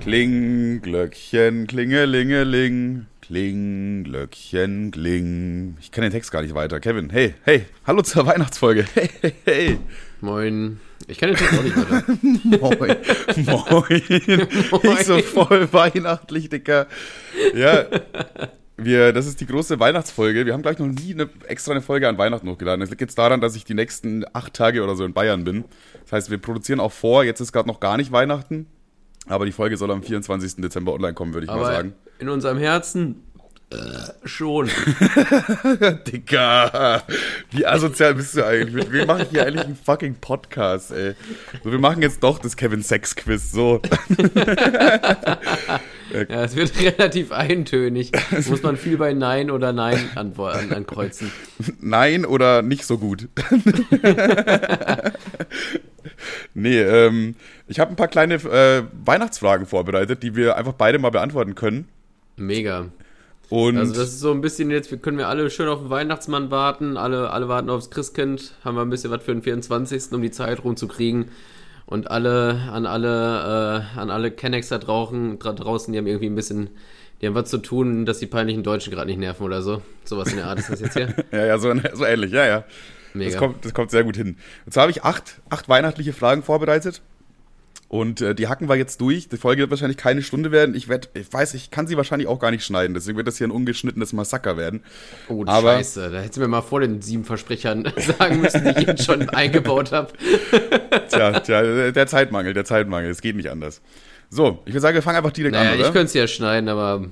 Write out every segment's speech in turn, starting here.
Kling, Glöckchen, klingelingeling. Kling, Glöckchen, kling. Ich kann den Text gar nicht weiter. Kevin, hey, hey, hallo zur Weihnachtsfolge. Hey, hey, hey. Moin. Ich kann den Text auch nicht weiter. Moin. Moin. Ich so voll weihnachtlich, Dicker. Ja, wir, das ist die große Weihnachtsfolge. Wir haben gleich noch nie eine extra eine Folge an Weihnachten hochgeladen. Das liegt jetzt daran, dass ich die nächsten acht Tage oder so in Bayern bin. Das heißt, wir produzieren auch vor. Jetzt ist gerade noch gar nicht Weihnachten. Aber die Folge soll am 24. Dezember online kommen, würde ich Aber mal sagen. in unserem Herzen äh, schon. Digga, wie asozial bist du eigentlich? Mit wem mache ich hier eigentlich einen fucking Podcast, ey? So, wir machen jetzt doch das Kevin Sex Quiz, so. Ja, es wird relativ eintönig. Muss man viel bei Nein oder Nein antworten, ankreuzen. Nein oder nicht so gut. Nee, ähm, ich habe ein paar kleine äh, Weihnachtsfragen vorbereitet, die wir einfach beide mal beantworten können. Mega. Und Also das ist so ein bisschen jetzt, wir können wir alle schön auf den Weihnachtsmann warten, alle, alle warten aufs Christkind, haben wir ein bisschen was für den 24. um die Zeit rumzukriegen. Und alle, an alle, äh, an alle Kennex da draußen, dra draußen, die haben irgendwie ein bisschen, die haben was zu tun, dass die peinlichen Deutschen gerade nicht nerven oder so. Sowas in der Art ist das jetzt hier. ja, ja, so, so ähnlich, ja, ja. Mega. Das kommt, das kommt sehr gut hin. Und zwar habe ich acht, acht weihnachtliche Fragen vorbereitet. Und äh, die hacken wir jetzt durch. Die Folge wird wahrscheinlich keine Stunde werden. Ich werd, ich weiß, ich kann sie wahrscheinlich auch gar nicht schneiden. Deswegen wird das hier ein ungeschnittenes Massaker werden. Oh, Aber- Scheiße. Da hättest du mir mal vor den sieben Versprechern sagen müssen, die ich jetzt schon eingebaut habe. Tja, tja, der- Zeitmangel, der Zeitmangel. Es geht nicht anders. So, ich würde sagen, wir fangen einfach direkt Naja, an, ich oder? könnte es ja schneiden, aber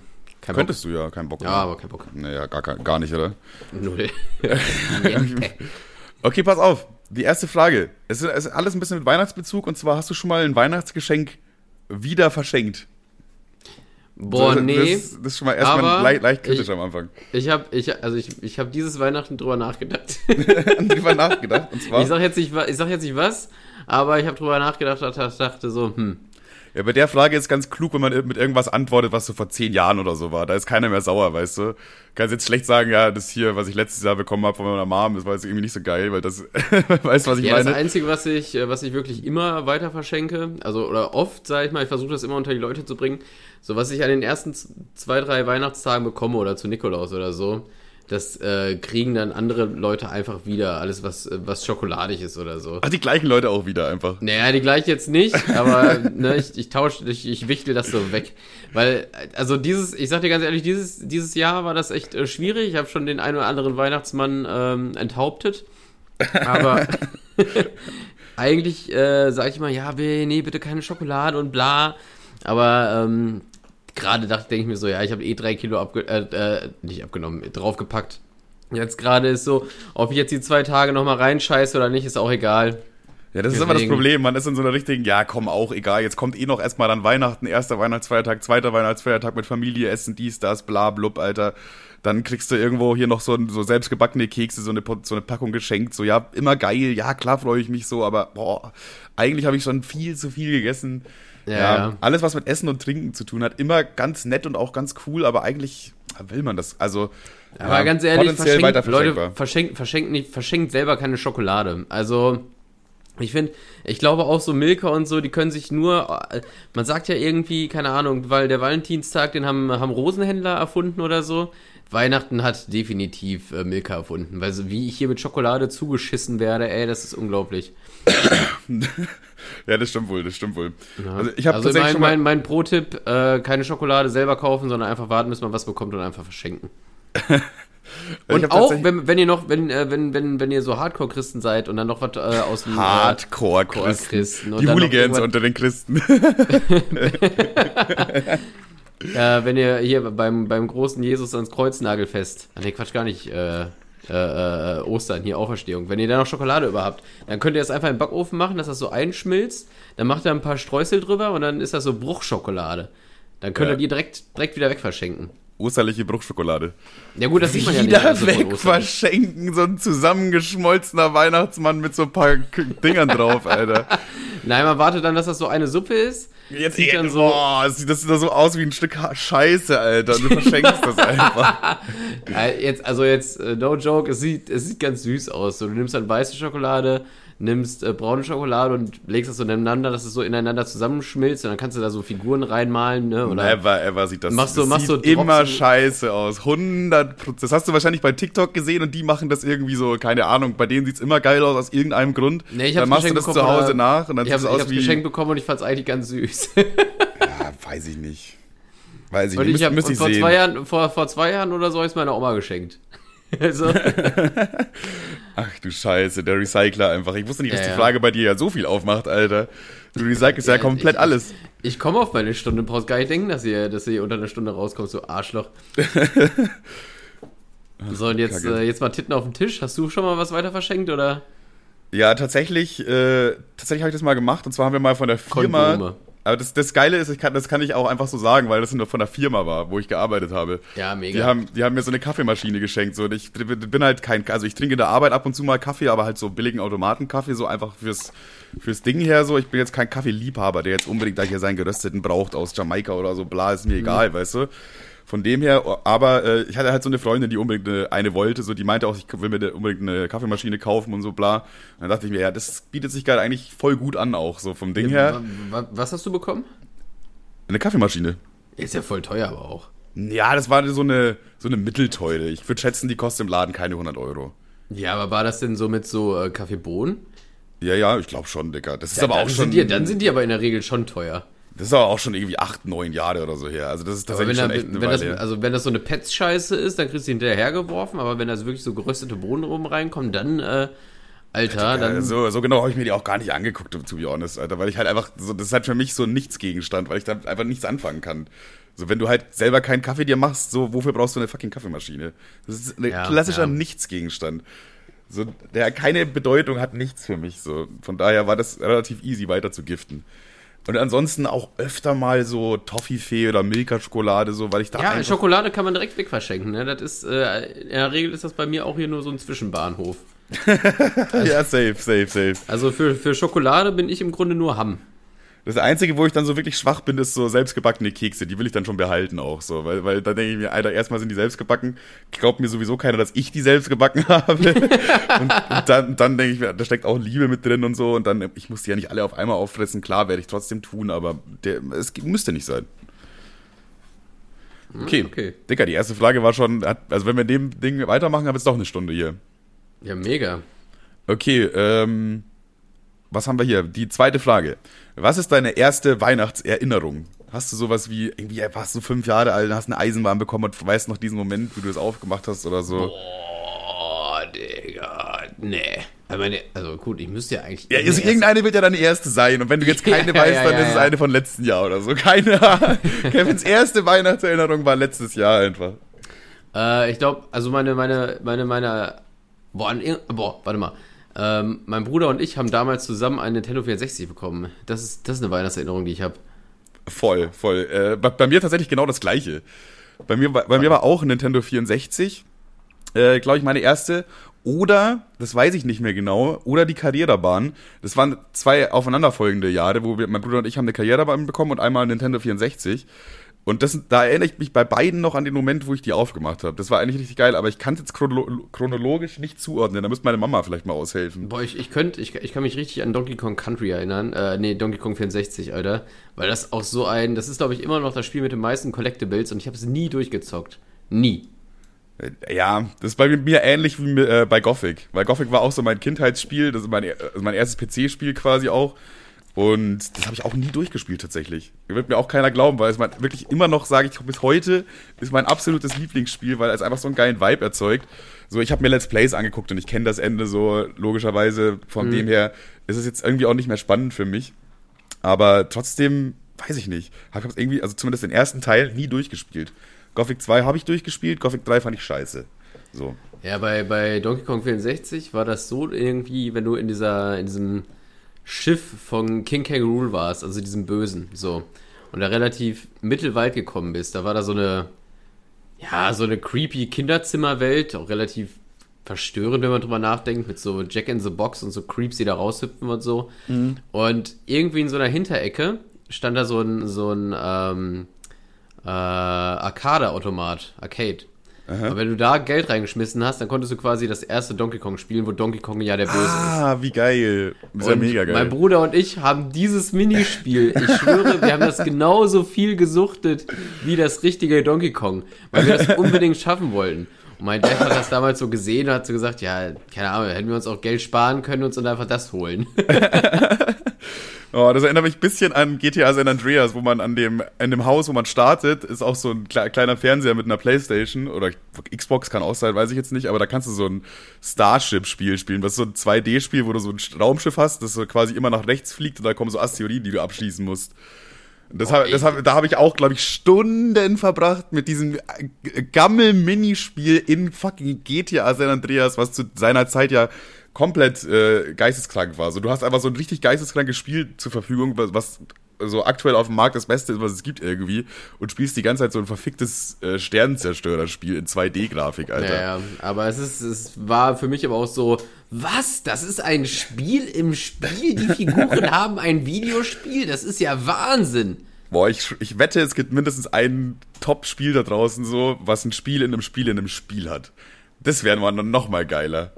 kein Bock. Könntest du ja, kein Bock. Ja, aber kein Bock. Naja, gar, gar nicht, oder? Null. Okay, pass auf. Die erste Frage. Es ist, es ist alles ein bisschen mit Weihnachtsbezug. Und zwar hast du schon mal ein Weihnachtsgeschenk wieder verschenkt. Boah, das, nee. Das, das ist schon mal erstmal leicht, leicht kritisch ich- am Anfang. Ich habe ich, also ich, ich hab dieses Weihnachten drüber nachgedacht. drüber nachgedacht. Und zwar, Ich sag jetzt nicht, ich sag jetzt nicht was, aber ich habe drüber nachgedacht und dachte so, hm, ja, bei der Frage ist ganz klug, wenn man mit irgendwas antwortet, was so vor zehn Jahren oder so war. Da ist keiner mehr sauer, weißt du. Kannst jetzt schlecht sagen, ja, das hier, was ich letztes Jahr bekommen habe von meiner Mom, das war jetzt irgendwie nicht so geil, weil das, weißt du, was ich ja, das meine? Einzige, was ich, äh, was ich wirklich immer weiter verschenke, also oder oft, sage ich mal, ich versuche das immer unter die Leute zu bringen, so was ich an den ersten zwei, drei Weihnachtstagen bekomme oder zu Nikolaus oder so, das äh, kriegen dann andere Leute einfach wieder, alles was, äh, was schokoladig ist oder so. Ach, die gleichen Leute auch wieder einfach. Naja, die gleich jetzt nicht, aber ne, ich, ich tausche, ich, ich wichtel das so weg. Weil, also dieses, ich sag dir ganz ehrlich, dieses, dieses Jahr war das echt äh, schwierig. Ich habe schon den einen oder anderen Weihnachtsmann ähm, enthauptet. Aber eigentlich äh, sage ich mal, ja, nee, bitte keine Schokolade und bla. Aber ähm, gerade dachte, denke ich mir so, ja, ich habe eh drei Kilo abge äh, äh, nicht abgenommen, draufgepackt. Jetzt gerade ist so, ob ich jetzt die zwei Tage nochmal reinscheiße oder nicht, ist auch egal. Ja, das ist immer das Problem. Man ist in so einer richtigen, ja, komm, auch egal. Jetzt kommt eh noch erstmal dann Weihnachten, erster Weihnachtsfeiertag, zweiter Weihnachtsfeiertag mit Familie, Essen, dies, das, bla, blub, Alter. Dann kriegst du irgendwo hier noch so, so selbstgebackene Kekse, so eine, so eine Packung geschenkt. So, ja, immer geil, ja, klar freue ich mich so, aber boah, eigentlich habe ich schon viel zu viel gegessen. Ja. Alles, was mit Essen und Trinken zu tun hat, immer ganz nett und auch ganz cool, aber eigentlich will man das. Also, Aber ganz ehrlich, verschenkt, Leute, verschenkt, verschenkt, nicht, verschenkt selber keine Schokolade. Also, ich finde, ich glaube auch so Milka und so, die können sich nur, äh, man sagt ja irgendwie, keine Ahnung, weil der Valentinstag, den haben, haben Rosenhändler erfunden oder so. Weihnachten hat definitiv äh, Milka erfunden, weil so wie ich hier mit Schokolade zugeschissen werde, ey, das ist unglaublich. Ja, das stimmt wohl, das stimmt wohl. Also, ich habe Also tatsächlich mein, mein, mein Pro-Tipp, äh, keine Schokolade selber kaufen, sondern einfach warten, bis man was bekommt und einfach verschenken. Und auch, wenn, wenn ihr noch, wenn, äh, wenn, wenn, wenn ihr so Hardcore-Christen seid und dann noch was äh, aus dem Hardcore-Christen. Christen und Die Hooligans unter den Christen. äh, wenn ihr hier beim, beim großen Jesus ans Kreuznagelfest, ah, nee, Quatsch, gar nicht, äh, äh, äh, Ostern, hier Auferstehung, wenn ihr da noch Schokolade über habt, dann könnt ihr das einfach im Backofen machen, dass das so einschmilzt, dann macht ihr ein paar Streusel drüber und dann ist das so Bruchschokolade. Dann könnt ihr die direkt, direkt wieder wegverschenken. Osterliche Bruchschokolade. Ja gut, das sieht man ja nicht. Wieder also von weg Ostern. verschenken, so ein zusammengeschmolzener Weihnachtsmann mit so ein paar Dingern drauf, Alter. Nein, man wartet dann, dass das so eine Suppe ist. Jetzt Sieht dann so- boah, das sieht das so aus wie ein Stück Scheiße, Alter. Und du verschenkst das einfach. Jetzt, also jetzt, äh, no joke, es sieht, es sieht ganz süß aus. So, du nimmst dann weiße Schokolade, nimmst äh, braune Schokolade und legst das so nebeneinander, dass es so ineinander zusammenschmilzt und dann kannst du da so Figuren reinmalen, ne? Oder Never ever sieht das, Machst du- das machst sieht du immer scheiße aus. 100 Das hast du wahrscheinlich bei TikTok gesehen und die machen das irgendwie so, keine Ahnung, bei denen sieht's immer geil aus aus irgendeinem Grund. Nee, ich dann hab's machst du das zu Hause nach und dann ich sieht habe es aus es wie geschenkt bekommen und ich fand es eigentlich ganz süß. Ja, weiß ich nicht. Weiß ich Und nicht. ich habe Müsste ich vor sehen. zwei Jahren, vor, vor zwei Jahren oder so habe ich es meiner Oma geschenkt. Also, Ach du Scheiße, der Recycler einfach. Ich wusste nicht, dass Ja, die ja. Frage bei dir ja so viel aufmacht, Alter. Du recycelst ja, Ja, komplett ich- alles. ich komme auf meine Stunde, brauchst gar nicht denken, dass ihr, dass ihr unter einer Stunde rauskommt, so Arschloch. so, und jetzt, äh, jetzt mal Titten auf den Tisch. Hast du schon mal was weiter verschenkt oder? Ja, tatsächlich, äh, tatsächlich habe ich das mal gemacht. Und zwar haben wir mal von der Firma. Kondome. Aber das, das Geile ist, ich kann, das kann ich auch einfach so sagen, weil das nur von der Firma war, wo ich gearbeitet habe. Ja, mega. Die haben, die haben mir so eine Kaffeemaschine geschenkt. So. Und ich bin halt kein, also ich trinke in der Arbeit ab und zu mal Kaffee, aber halt so billigen Automatenkaffee, so einfach fürs, fürs Ding her. So, ich bin jetzt kein Kaffeeliebhaber, der jetzt unbedingt da hier seinen gerösteten braucht aus Jamaika oder so. Bla, ist mir Mhm. egal, weißt du. Von dem her, aber äh, ich hatte halt so eine Freundin, die unbedingt eine, eine wollte, so die meinte auch, ich will mir unbedingt eine Kaffeemaschine kaufen und so bla. Und dann dachte ich mir, ja, das bietet sich gerade eigentlich voll gut an auch, so vom Ding her. Wa- wa- Was hast du bekommen? Eine Kaffeemaschine. Ist ja voll teuer, aber auch. Ja, das war so eine, so eine Mittelteure. Ich würde schätzen, die kostet im Laden keine 100 Euro. Ja, aber war das denn so mit so äh, Kaffeebohnen? Ja, ja, ich glaube schon, Digga. Das ist Ja, aber auch schon. Sind die, dann sind die aber in der Regel schon teuer. Das ist aber auch schon irgendwie acht, neun Jahre oder so her. Also das ist Aber wenn, tatsächlich schon da, echt eine wenn, das, her. also wenn das so eine Pets-Scheiße ist, dann kriegst du hinterhergeworfen, aber wenn da so wirklich so geröstete Bohnen oben reinkommen, dann, äh, Alter, dann. Ja, so, so genau habe ich mir die auch gar nicht angeguckt, to be honest, Alter, weil ich halt einfach, so, das ist halt für mich so ein Nichtsgegenstand, weil ich da einfach nichts anfangen kann. So, wenn du halt selber keinen Kaffee dir machst, so, wofür brauchst du eine fucking Kaffeemaschine? Das ist ein Ja, klassischer ja. Nichtsgegenstand. So, der keine Bedeutung hat, nichts für mich, so. Von daher war das relativ easy weiter zu giften. Und ansonsten auch öfter mal so Toffifee oder Milka-Schokolade, so, weil ich da ja, Schokolade kann man direkt wegverschenken. Ne? Das ist, äh, in der Regel ist das bei mir auch hier nur so ein Zwischenbahnhof. ja, safe, safe, safe. Also für, für Schokolade bin ich im Grunde nur Hamm. Das Einzige, wo ich dann so wirklich schwach bin, ist so selbstgebackene Kekse. Die will ich dann schon behalten auch so. Weil, weil da denke ich mir, Alter, erstmal sind die selbst gebacken. Glaubt mir sowieso keiner, dass ich die selbst gebacken habe. und, und dann, dann denke ich mir, da steckt auch Liebe mit drin und so. Und dann, ich muss die ja nicht alle auf einmal auffressen. Klar, werde ich trotzdem tun, aber der, es müsste nicht sein. Okay. okay. Dicker, die erste Frage war schon, also wenn wir dem Ding weitermachen, haben wir jetzt doch eine Stunde hier. Ja, mega. Okay, ähm, was haben wir hier? Die zweite Frage. Was ist deine erste Weihnachtserinnerung? Hast du sowas wie, irgendwie warst du fünf Jahre alt, hast eine Eisenbahn bekommen und weißt noch diesen Moment, wie du es aufgemacht hast oder so? Oh, Digga. Nee. Also, meine, also gut, ich müsste ja eigentlich. Ja, also irgendeine wird ja deine erste sein. Und wenn du jetzt keine Ja, weißt, ja, dann ja, ist es eine von letzten Jahr oder so. Keine Ahnung. Kevins erste Weihnachtserinnerung war letztes Jahr einfach. Äh, ich glaube, also meine, meine, meine, meine. Boah, boah warte mal. Ähm, mein Bruder und ich haben damals zusammen einen Nintendo 64 bekommen. Das ist, das ist eine Weihnachtserinnerung, die ich habe. Voll, voll. Äh, bei, bei mir tatsächlich genau das gleiche. Bei mir, war- bei mir war auch Nintendo 64. Äh, Glaube ich, meine erste. Oder, das weiß ich nicht mehr genau, oder die Karrierebahn. Das waren zwei aufeinanderfolgende Jahre, wo wir, mein Bruder und ich haben eine Karrierebahn bekommen und einmal ein Nintendo 64. Und das, da erinnere ich mich bei beiden noch an den Moment, wo ich die aufgemacht habe. Das war eigentlich richtig geil, aber ich kann es jetzt chrono chronologisch nicht zuordnen. Da müsste meine Mama vielleicht mal aushelfen. Boah, ich, ich könnte, ich, ich kann mich richtig an Donkey Kong Country erinnern. Äh, nee, Donkey Kong 64, Alter. Weil das auch so ein, das ist, glaube ich, immer noch das Spiel mit den meisten Collectibles und ich habe es nie durchgezockt. Nie. Äh, Ja, das ist bei mir ähnlich wie äh, bei Gothic. Weil Gothic war auch so mein Kindheitsspiel, das ist mein, also mein erstes PC-Spiel quasi auch. Und das habe ich auch nie durchgespielt tatsächlich. Wird mir auch keiner glauben, weil es mein, wirklich immer noch, sage ich bis heute, ist mein absolutes Lieblingsspiel, weil es einfach so einen geilen Vibe erzeugt. So, ich habe mir Let's Plays angeguckt und ich kenne das Ende so logischerweise. Von dem her ist es jetzt irgendwie auch nicht mehr spannend für mich. Aber trotzdem, weiß ich nicht. Habe ich irgendwie, also zumindest den ersten Teil, nie durchgespielt. Gothic 2 habe ich durchgespielt, Gothic 3 fand ich scheiße. So. Ja, bei, bei Donkey Kong 64 war das so irgendwie, wenn du in dieser, in diesem Schiff von King K. Rool warst, also diesem Bösen, so, und da relativ mittelweit gekommen bist, da war da so eine, ja, so eine creepy Kinderzimmerwelt, auch relativ verstörend, wenn man drüber nachdenkt, mit so Jack in the Box und so Creeps, die da raushüpfen und so. Und irgendwie in so einer Hinterecke stand da so ein, so ein ähm, äh, Arcade-Automat, Arcade. Aber wenn du da Geld reingeschmissen hast, dann konntest du quasi das erste Donkey Kong spielen, wo Donkey Kong ja der Böse ist. Ah, wie geil. Das ist ja Und mega geil. Mein Bruder und ich haben dieses Minispiel, ich schwöre, wir haben das genauso viel gesuchtet wie das richtige Donkey Kong, weil wir das unbedingt schaffen wollten. Und mein Dad hat das damals so gesehen und hat so gesagt, ja, keine Ahnung, hätten wir uns auch Geld sparen können und uns dann einfach das holen. Oh, das erinnert mich ein bisschen an GTA San Andreas, wo man an dem, in dem Haus, wo man startet, ist auch so ein kle kleiner Fernseher mit einer Playstation oder Xbox kann auch sein, weiß ich jetzt nicht, aber da kannst du so ein Starship-Spiel spielen, was ist so ein 2D-Spiel, wo du so ein Raumschiff hast, das so quasi immer nach rechts fliegt und da kommen so Asteroiden, die du abschließen musst. Das Boah, hab, das hab, da habe ich auch, glaube ich, Stunden verbracht mit diesem äh, Gammel-Minispiel in fucking GTA San Andreas, was zu seiner Zeit ja komplett äh, geisteskrank war. So, du hast einfach so ein richtig geisteskrankes Spiel zur Verfügung, was, so aktuell auf dem Markt das Beste ist, was es gibt irgendwie, und spielst die ganze Zeit so ein verficktes äh, Sternenzerstörerspiel in 2D-Grafik, Alter. Ja, ja, aber es ist, es war für mich aber auch so, was? Das ist ein Spiel im Spiel? Die Figuren haben ein Videospiel? Das ist ja Wahnsinn. Boah, ich, ich wette, es gibt mindestens ein Top-Spiel da draußen so, was ein Spiel in einem Spiel in einem Spiel hat. Das wäre dann noch mal geiler.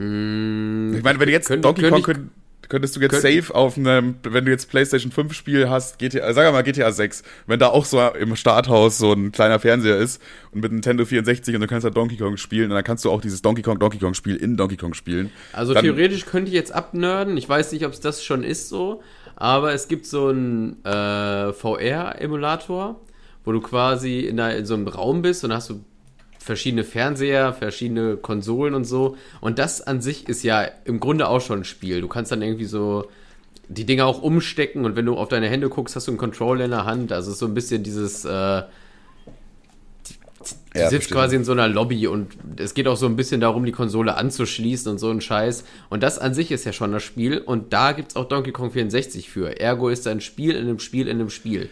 Hm, Ich meine, wenn du jetzt Könnt- Donkey Kong könnt, könntest du jetzt safe auf einem, wenn du jetzt PlayStation 5 Spiel hast, GTA, sag mal GTA 6, wenn da auch so im Starthaus so ein kleiner Fernseher ist und mit Nintendo 64 und du kannst da Donkey Kong spielen und dann kannst du auch dieses Donkey Kong Donkey Kong Spiel in Donkey Kong spielen. Also Dann- theoretisch könnte ich jetzt abnörden. Ich weiß nicht, ob es das schon ist so. Aber es gibt so einen äh, VR-Emulator, wo du quasi in, einer, in so einem Raum bist und hast du verschiedene Fernseher, verschiedene Konsolen und so. Und das an sich ist ja im Grunde auch schon ein Spiel. Du kannst dann irgendwie so die Dinge auch umstecken und wenn du auf deine Hände guckst, hast du einen Controller in der Hand. Also es ist so ein bisschen dieses. Äh, Du Ja, sitzt quasi in so einer Lobby und es geht auch so ein bisschen darum, die Konsole anzuschließen und so ein Scheiß. Und das an sich ist ja schon das Spiel. Und da gibt es auch Donkey Kong 64 für. Ergo ist ein Spiel in einem Spiel in einem Spiel.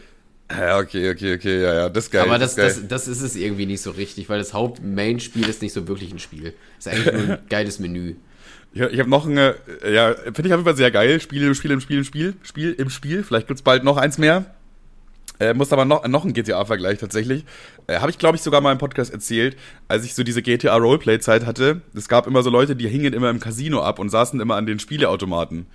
Ja, okay, okay, okay, ja, ja, das ist geil. Aber das, ist geil. das, das ist es irgendwie nicht so richtig, weil das Haupt-Main-Spiel ist nicht so wirklich ein Spiel. Ist eigentlich nur ein geiles Menü. Ich, ich habe noch eine, ja, finde ich auf jeden Fall sehr geil. Spiel im Spiel im Spiel im Spiel, Spiel im Spiel. Vielleicht gibt's bald noch eins mehr. Äh, muss aber noch, noch ein GTA-Vergleich tatsächlich. Äh, habe ich, glaube ich, sogar mal im Podcast erzählt, als ich so diese GTA-Roleplay-Zeit hatte. Es gab immer so Leute, die hingen immer im Casino ab und saßen immer an den Spieleautomaten.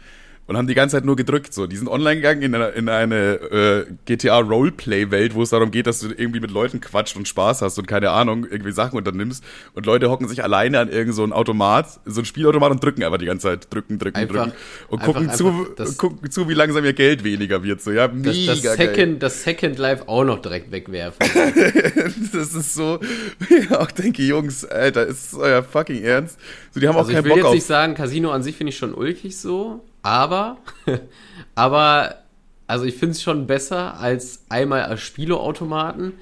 Und haben die ganze Zeit nur gedrückt. So, die sind online gegangen in eine, in eine äh, GTA-Roleplay-Welt, wo es darum geht, dass du irgendwie mit Leuten quatscht und Spaß hast und keine Ahnung, irgendwie Sachen unternimmst. Und Leute hocken sich alleine an irgendein so ein Automat, so ein Spielautomat und drücken einfach die ganze Zeit. Drücken, drücken, Einfach- drücken. Und einfach- gucken, einfach zu, das- gucken zu, wie langsam ihr Geld weniger wird. So, ja, Das, mega das, geil. Second, das Second Life auch noch direkt wegwerfen. Das ist so, ich auch denke, Jungs, Alter, ist das euer fucking Ernst? So, die haben Also auch ich keinen will Bock jetzt auf. nicht sagen, Casino an sich finde ich schon ulkig so, aber, aber, also ich finde es schon besser als einmal als Spieleautomaten.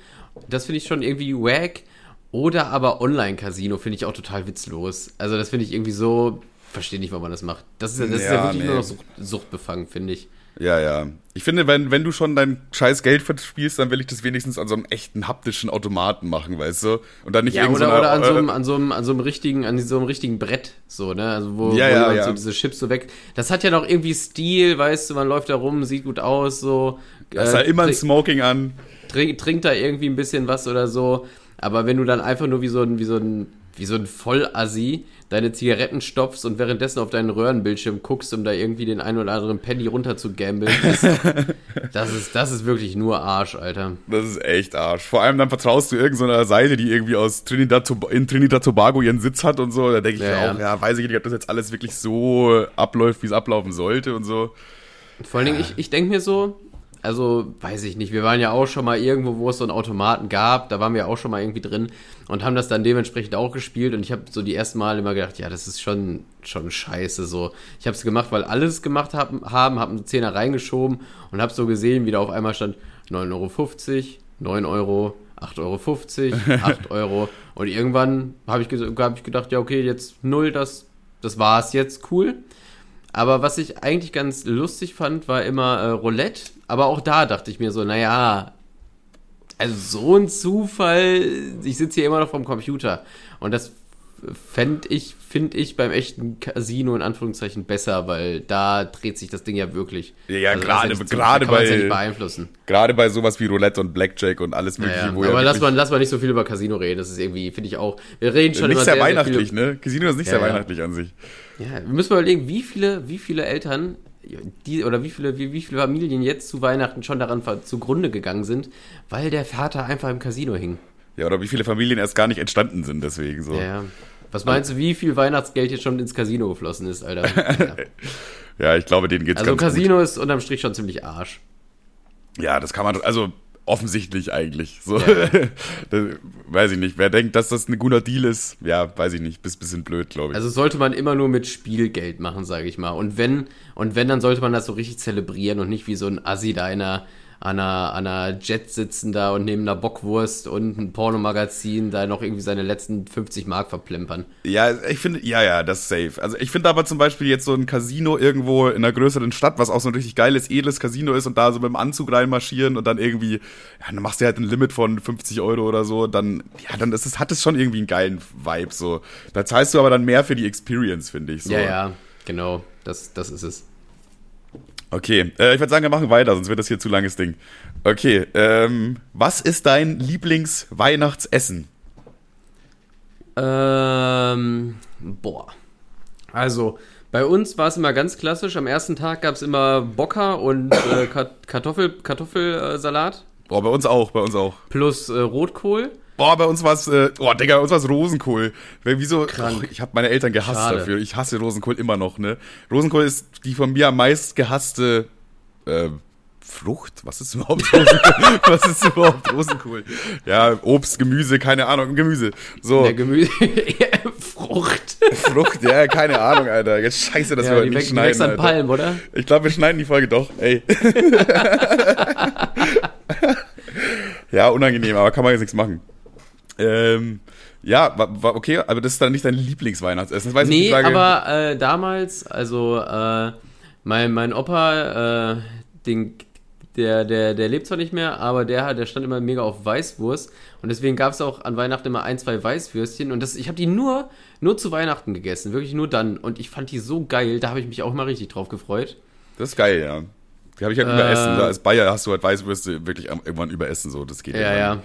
Das finde ich schon irgendwie wack. Oder aber Online-Casino finde ich auch total witzlos. Also das finde ich irgendwie so, verstehe nicht, warum man das macht. Das ist ja, das ist ja Ja, wirklich nee. nur noch Sucht, suchtbefangen, finde ich. Ja, ja. Ich finde, wenn, wenn du schon dein scheiß Geld verspielst, dann will ich das wenigstens an so einem echten haptischen Automaten machen, weißt du? Und dann nicht Ja, oder, oder an, so einem, äh, an, so einem, an so einem richtigen, an so einem richtigen Brett, so, ne? Also wo, Ja, wo ja, man ja. so diese Chips so weg. Das hat ja noch irgendwie Stil, weißt du, man läuft da rum, sieht gut aus, so. Da ist ja immer ein Smoking an. trink, trink da irgendwie ein bisschen was oder so. Aber wenn du dann einfach nur wie so ein, wie so ein, wie so ein Vollassi deine Zigaretten stopfst und währenddessen auf deinen Röhrenbildschirm guckst, um da irgendwie den einen oder anderen Penny runter zu gambeln, das ist, das ist wirklich nur Arsch, Alter. Das ist echt Arsch. Vor allem dann vertraust du irgendeiner Seite, die irgendwie aus Trinidad, in Trinidad Tobago ihren Sitz hat und so. Da denke ich Ja, mir auch, ja. weiß ich nicht, ob das jetzt alles wirklich so abläuft, wie es ablaufen sollte und so. Vor allen Dingen, ich, ich denke mir so, also weiß ich nicht, wir waren ja auch schon mal irgendwo, wo es so einen Automaten gab, da waren wir auch schon mal irgendwie drin und haben das dann dementsprechend auch gespielt und ich habe so die ersten Mal immer gedacht, ja, das ist schon, schon scheiße so. Ich habe es gemacht, weil alles es gemacht haben, haben habe einen Zehner reingeschoben und habe so gesehen, wie da auf einmal stand 9,50 Euro, 9 Euro, 8,50 Euro, 8 Euro und irgendwann habe ich, hab ich gedacht, ja okay, jetzt null, das, das war's jetzt, cool. Aber was ich eigentlich ganz lustig fand, war immer äh, Roulette. Aber auch da dachte ich mir so, naja, also so ein Zufall, ich sitze hier immer noch vom Computer. Und das fände ich, finde ich beim echten Casino in Anführungszeichen besser, weil da dreht sich das Ding ja wirklich. Ja, ja Also gerade ja gerade ja bei nicht beeinflussen. gerade bei sowas wie Roulette und Blackjack und alles Ja, mögliche, ja. wo ja Aber lass mal, lass mal nicht so viel über Casino reden. Das ist irgendwie, finde ich auch. Wir reden schon nicht immer sehr, sehr, sehr weihnachtlich, viel, ne? Casino ist nicht Ja, sehr ja. weihnachtlich an sich. Ja, wir müssen mal überlegen, wie viele, wie viele Eltern die, oder wie viele, wie, wie viele Familien jetzt zu Weihnachten schon daran zugrunde gegangen sind, weil der Vater einfach im Casino hing. Ja, oder wie viele Familien erst gar nicht entstanden sind deswegen so. Ja, ja. Was meinst du, wie viel Weihnachtsgeld jetzt schon ins Casino geflossen ist, Alter? Ja. Ja, ich glaube, denen geht's Also ganz Casino ist unterm Strich schon ziemlich Arsch. gut. Ja, das kann man, also offensichtlich eigentlich. So, Ja. das, weiß ich nicht. Wer denkt, dass das ein guter Deal ist, ja, weiß ich nicht. Bist bisschen blöd, glaube ich. Also sollte man immer nur mit Spielgeld machen, sage ich mal. Und wenn, und wenn, dann sollte man das so richtig zelebrieren und nicht wie so ein Assi da in einer, an einer, an einer Jet sitzen da und neben einer Bockwurst und ein Pornomagazin da noch irgendwie seine letzten 50 Mark verplempern. Ja, ich finde, ja, ja, das ist safe. Also ich finde aber zum Beispiel jetzt so ein Casino irgendwo in einer größeren Stadt, was auch so ein richtig geiles, edles Casino ist und da so mit dem Anzug reinmarschieren und dann irgendwie, ja, dann machst du halt ein Limit von 50 Euro oder so, dann, ja, dann ist es, hat es schon irgendwie einen geilen Vibe, so. Da zahlst du aber dann mehr für die Experience, finde ich, so. Ja, ja, genau. Das, das ist es. Okay, äh, ich würde sagen, wir machen weiter, sonst wird das hier zu langes Ding. Okay, ähm, was ist dein Lieblings-Weihnachtsessen? Ähm, boah. Also, bei uns war es immer ganz klassisch. Am ersten Tag gab es immer Bocker und äh, Kartoffel, Kartoffelsalat Boah, bei uns auch, bei uns auch. plus äh, Rotkohl. Boah, bei uns war es, äh, oh, Digga, bei uns war es Rosenkohl. Wieso? Krank. Oh, ich habe meine Eltern gehasst Schade. dafür. Ich hasse Rosenkohl immer noch, ne? Rosenkohl ist die von mir am meist gehasste äh, Frucht? Was ist überhaupt Rosenkohl? Was ist überhaupt Rosenkohl? Ja, Obst, Gemüse, keine Ahnung, Gemüse. So, Der Gemüse. Frucht. Frucht, ja, keine Ahnung, Alter. Jetzt scheiße, dass Ja, wir die, nicht die schneiden, wächst an. Palmen, oder? Ich glaube, wir schneiden die Folge doch. Ey. ja, unangenehm, aber kann man jetzt nichts machen. Ähm, ja, war, war okay, aber das ist dann nicht dein Lieblingsweihnachtsessen. Das weiß ich Nee, aber äh, damals, also äh, mein, mein Opa, äh, den, der, der, der lebt zwar nicht mehr, aber der, hat- der stand immer mega auf Weißwurst und deswegen gab es auch an Weihnachten immer ein, zwei Weißwürstchen und das, ich habe die nur, nur zu Weihnachten gegessen, wirklich nur dann und ich fand die so geil, da habe ich mich auch mal richtig drauf gefreut. Das ist geil, ja. Die habe ich halt Äh, überessen. Da als Bayer hast du halt Weißwürste wirklich irgendwann überessen, so. Das geht Ja, immer ja.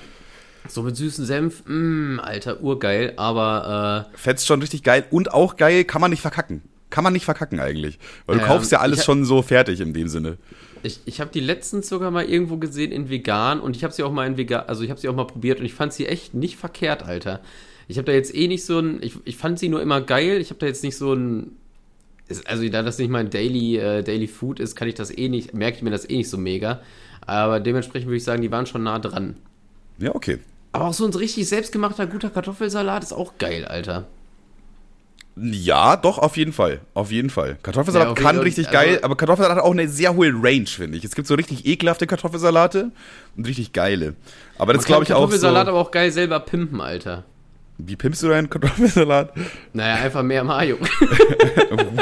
So mit süßen Senf, mh, alter, urgeil, aber äh, Fetzt schon richtig geil und auch geil, kann man nicht verkacken. Kann man nicht verkacken eigentlich. Weil du Ja, kaufst ja alles schon so fertig in dem Sinne. Ich, ich habe die letztens sogar mal irgendwo gesehen in vegan und ich habe sie auch mal in vegan, also ich habe sie auch mal probiert und ich fand sie echt nicht verkehrt, Alter. Ich habe da jetzt eh nicht so ein, ich, ich fand sie nur immer geil, ich habe da jetzt nicht so ein, also da das nicht mein Daily, äh, Daily Food ist, kann ich das eh nicht, merke ich mir das eh nicht so mega. Aber dementsprechend würde ich sagen, die waren schon nah dran. Ja, okay. Aber auch so ein richtig selbstgemachter, guter Kartoffelsalat ist auch geil, Alter. Ja, doch, auf jeden Fall. Auf jeden Fall. Kartoffelsalat Ja, okay, kann richtig also- geil, aber Kartoffelsalat hat auch eine sehr hohe Range, finde ich. Es gibt so richtig ekelhafte Kartoffelsalate und richtig geile. Aber das glaube ich auch Kartoffelsalat so. aber auch geil selber pimpen, Alter. Wie pimpst du deinen Kartoffelsalat? Naja, einfach mehr Mayo.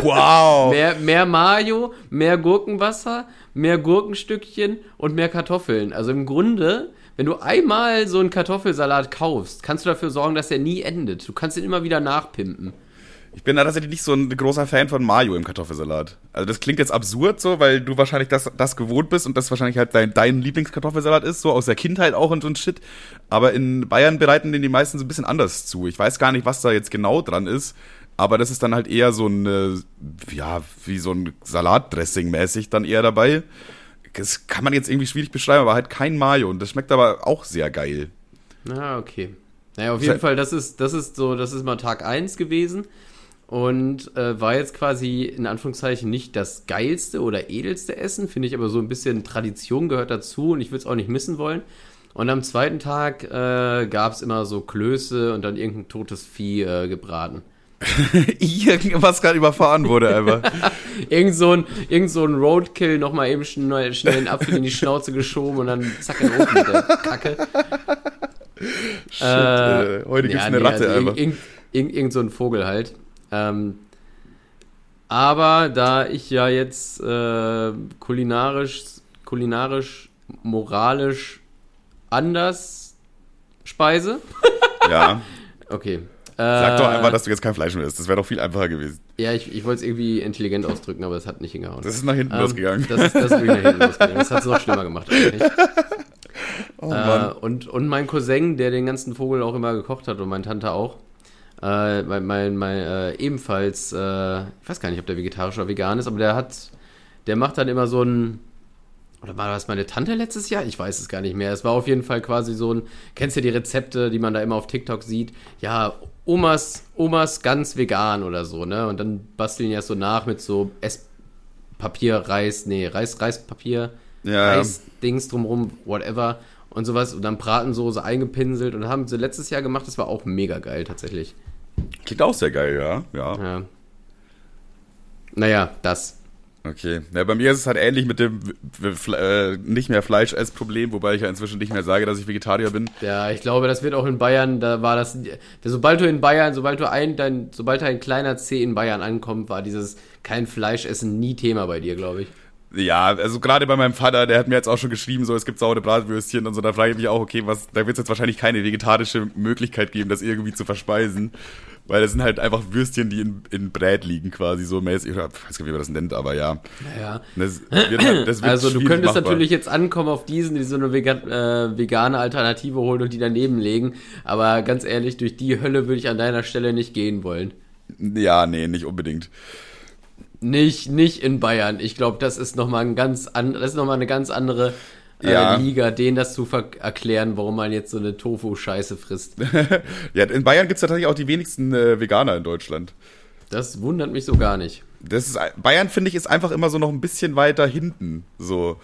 Wow! Mehr, mehr Mayo, mehr Gurkenwasser, mehr Gurkenstückchen und mehr Kartoffeln. Also im Grunde, wenn du einmal so einen Kartoffelsalat kaufst, kannst du dafür sorgen, dass er nie endet. Du kannst ihn immer wieder nachpimpen. Ich bin da tatsächlich nicht so ein großer Fan von Mayo im Kartoffelsalat. Also das klingt jetzt absurd so, weil du wahrscheinlich das, das gewohnt bist und das wahrscheinlich halt dein, dein Lieblingskartoffelsalat ist, so aus der Kindheit auch und so ein Shit. Aber in Bayern bereiten den die meisten so ein bisschen anders zu. Ich weiß gar nicht, was da jetzt genau dran ist, aber das ist dann halt eher so ein, äh, ja, wie so ein Salatdressing mäßig dann eher dabei. Das kann man jetzt irgendwie schwierig beschreiben, aber halt kein Mayo und das schmeckt aber auch sehr geil. Na, okay. Naja, auf jeden Fall, das ist, das ist so, das ist mal Tag 1 gewesen. Und äh, war jetzt quasi in Anführungszeichen nicht das geilste oder edelste Essen, finde ich aber so ein bisschen Tradition gehört dazu und ich würde es auch nicht missen wollen. Und am zweiten Tag äh, gab es immer so Klöße und dann irgendein totes Vieh äh, gebraten. Irgendwas gerade überfahren wurde einfach. Irgend so ein, irgend so ein Roadkill nochmal eben schnell, schnell einen Apfel in die Schnauze geschoben und dann zack in den Ofen mit der Kacke. Shit, äh, heute gibt's eine nee, Ratte also einfach. Irgend, irgend, irgend so ein Vogel halt. Ähm, aber da ich ja jetzt äh, kulinarisch, kulinarisch, moralisch anders speise, Ja. okay. Sag doch einfach, dass du jetzt kein Fleisch mehr isst. Das wäre doch viel einfacher gewesen. Ja, ich, ich wollte es irgendwie intelligent ausdrücken, aber es hat nicht hingehauen. Das ist nach hinten Ähm, losgegangen. Das ist, das ist wirklich nach hinten losgegangen. Das hat es noch schlimmer gemacht eigentlich. oh Äh, und, und mein Cousin, der den ganzen Vogel auch immer gekocht hat und meine Tante auch, äh, mein, mein, mein äh, ebenfalls, äh, ich weiß gar nicht, ob der vegetarisch oder vegan ist, aber der hat, der macht dann immer so ein, oder war das meine Tante letztes Jahr? Ich weiß es gar nicht mehr. Es war auf jeden Fall quasi so ein, kennst du die Rezepte, die man da immer auf TikTok sieht? Ja, Omas, Omas ganz vegan oder so, ne? Und dann basteln das so nach mit so Esspapier, Reis, nee, Reis, Reispapier, Ja. Reisdings drumrum, whatever und sowas und dann Bratensoße eingepinselt und haben sie letztes Jahr gemacht, das war auch mega geil tatsächlich. Klingt auch sehr geil, ja. Ja. Ja. Naja, das. Okay. Ja, bei mir ist es halt ähnlich mit dem äh, nicht mehr Fleisch-Ess-Problem, wobei ich ja inzwischen nicht mehr sage, dass ich Vegetarier bin. Ja, ich glaube, das wird auch in Bayern, da war das, sobald du in Bayern, sobald du ein, dein, sobald ein kleiner C in Bayern ankommt, war dieses kein Fleisch essen nie Thema bei dir, glaube ich. Ja, also gerade bei meinem Vater, der hat mir jetzt auch schon geschrieben, so es gibt saure Bratwürstchen und so, da frage ich mich auch, okay, was, da wird es jetzt wahrscheinlich keine vegetarische Möglichkeit geben, das irgendwie zu verspeisen. Weil das sind halt einfach Würstchen, die in, in Brät liegen, quasi so mäßig. Ich weiß gar nicht, wie man das nennt, aber ja. Naja. Das wird, halt- das wird Also du könntest machbar. natürlich jetzt ankommen auf diesen, die so eine vegan, äh, vegane Alternative holen und die daneben legen. Aber ganz ehrlich, durch die Hölle würde ich an deiner Stelle nicht gehen wollen. Ja, nee, nicht unbedingt. Nicht, nicht in Bayern. Ich glaube, das ist nochmal ein ganz an, das ist noch mal eine ganz andere Ja. Liga, denen das zu erklären, warum man jetzt so eine Tofu-Scheiße frisst. Ja, in Bayern gibt es tatsächlich auch die wenigsten äh, Veganer in Deutschland. Das wundert mich so gar nicht. Das ist, Bayern, finde ich, ist einfach immer so noch ein bisschen weiter hinten. So.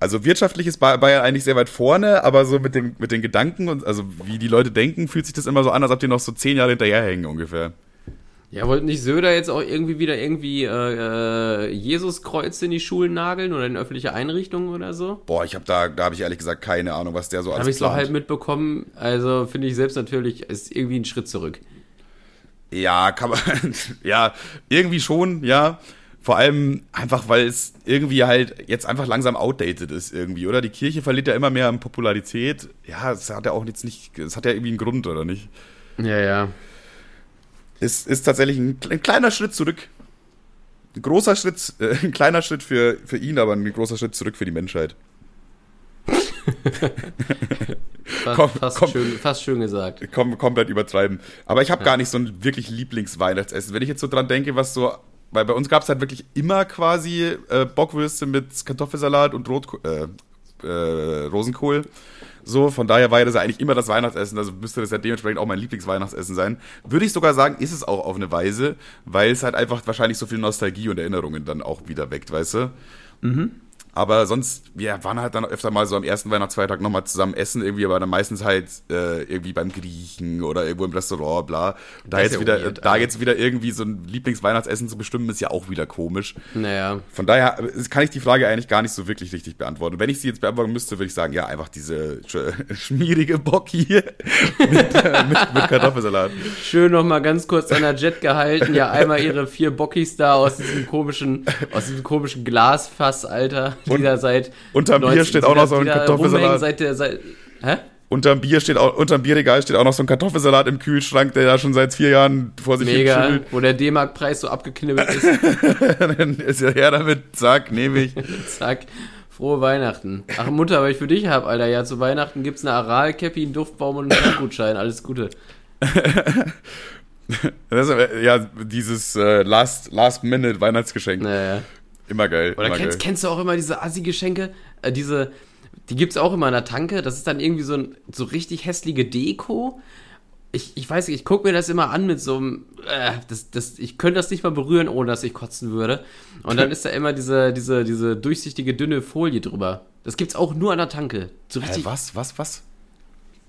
Also wirtschaftlich ist Ba- Bayern eigentlich sehr weit vorne, aber so mit, dem, mit den Gedanken und also wie die Leute denken, fühlt sich das immer so an, als ob die noch so zehn Jahre hinterherhängen ungefähr. Ja, wollten nicht Söder jetzt auch irgendwie wieder irgendwie äh, äh, Jesuskreuze in die Schulen nageln oder in öffentliche Einrichtungen oder so? Boah, ich habe da, da habe ich ehrlich gesagt keine Ahnung, was der so alles Habe ich so halb mitbekommen. Also finde ich selbst natürlich, ist irgendwie ein Schritt zurück. Ja, kann man, ja, irgendwie schon, ja. Vor allem einfach, weil es irgendwie halt jetzt einfach langsam outdated ist irgendwie, oder? Die Kirche verliert ja immer mehr an Popularität. Ja, es hat ja auch jetzt nicht, es hat ja irgendwie einen Grund, oder nicht? Ja, ja. Ist, ist tatsächlich ein, ein kleiner Schritt zurück. Ein großer Schritt, äh, ein kleiner Schritt für, für ihn, aber ein großer Schritt zurück für die Menschheit. Fast, Komm, fast, komm. Schön, fast schön gesagt. Kom komplett übertreiben. Aber ich habe gar nicht so ein wirklich Lieblingsweihnachtsessen. Wenn ich jetzt so dran denke, was so. Weil bei uns gab es halt wirklich immer quasi äh, Bockwürste mit Kartoffelsalat und Rot, äh, äh, Rosenkohl. So, von daher war ja das eigentlich immer das Weihnachtsessen, also müsste das ja dementsprechend auch mein Lieblingsweihnachtsessen sein. Würde ich sogar sagen, ist es auch auf eine Weise, weil es halt einfach wahrscheinlich so viel Nostalgie und Erinnerungen dann auch wieder weckt, weißt du? Aber sonst, wir waren halt dann öfter mal so am ersten Weihnachtsfeiertag nochmal zusammen essen, irgendwie, aber dann meistens halt äh, irgendwie beim Griechen oder irgendwo im Restaurant, bla. Da Das ist jetzt ja wieder, weird, da jetzt wieder irgendwie so ein Lieblingsweihnachtsessen zu bestimmen, ist ja auch wieder komisch. Naja. Von daher äh, kann ich die Frage eigentlich gar nicht so wirklich richtig beantworten. Wenn ich sie jetzt beantworten müsste, würde ich sagen, ja, einfach diese sch schmierige Bock hier mit, äh, mit, mit Kartoffelsalat. Schön nochmal ganz kurz an der Jet gehalten. Ja, einmal ihre vier Bockis da aus diesem komischen, aus diesem komischen Glasfass, Alter. Die Und da seit. unterm Bier steht auch noch so ein Kartoffelsalat. Seit der, seit, hä? Unterm Bier steht auch, unterm Bierregal steht auch noch so ein Kartoffelsalat im Kühlschrank, der da schon seit vier Jahren vor sich Mega, wo der D-Mark-Preis so abgeknibbelt ist. Dann ist er her damit, zack, nehme ich. Zack. Frohe Weihnachten. Ach, Mutter, weil ich für dich hab, Alter. Ja, zu Weihnachten gibt's eine Aral-Cappy, einen Duftbaum und einen Tankgutschein. Alles Gute. Das ja, dieses äh, Last, Last. Naja. Immer geil. Oder immer kennst, geil. kennst du auch immer diese Assi-Geschenke? Äh, diese, die gibt's auch immer in der Tanke. Das ist dann irgendwie so ein so richtig hässliche Deko. Ich, ich weiß nicht, ich gucke mir das immer an mit so einem, äh, das, das, ich könnte das nicht mal berühren, ohne dass ich kotzen würde. Und dann ist da immer diese, diese, diese durchsichtige, dünne Folie drüber. Das gibt's auch nur an der Tanke. So richtig. was, was, was?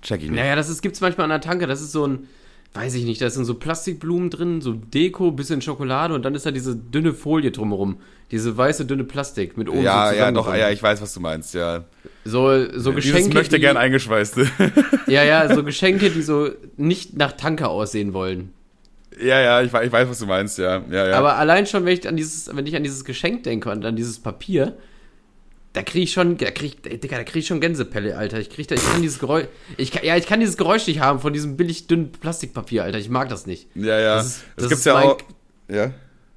Check ich nicht. Naja, das ist, gibt's manchmal an der Tanke. Das ist so ein, weiß ich nicht, da sind so Plastikblumen drin, so Deko, bisschen Schokolade und dann ist da diese dünne Folie drumherum. Diese weiße, dünne Plastik mit oben ja, so ja, doch, ja, ich weiß, was du meinst, ja. So, so Geschenke. möchte die, gern eingeschweißte. Ja, ja, so Geschenke, die so nicht nach Tanke aussehen wollen. ja, ja, ich, ich weiß, was du meinst, ja. ja, ja. Aber allein schon, wenn ich an dieses, wenn ich an dieses Geschenk denke und an dieses Papier, da kriege ich schon, da krieg, Digga, da krieg ich schon Gänsepelle, Alter. Ich krieg da, ich kann dieses Geräusch, ich kann, ja, ich kann dieses Geräusch nicht haben von diesem billig dünnen Plastikpapier, Alter. Ich mag das nicht. Ja, ja. Das ist, das gibt's ja mein, auch. Ja.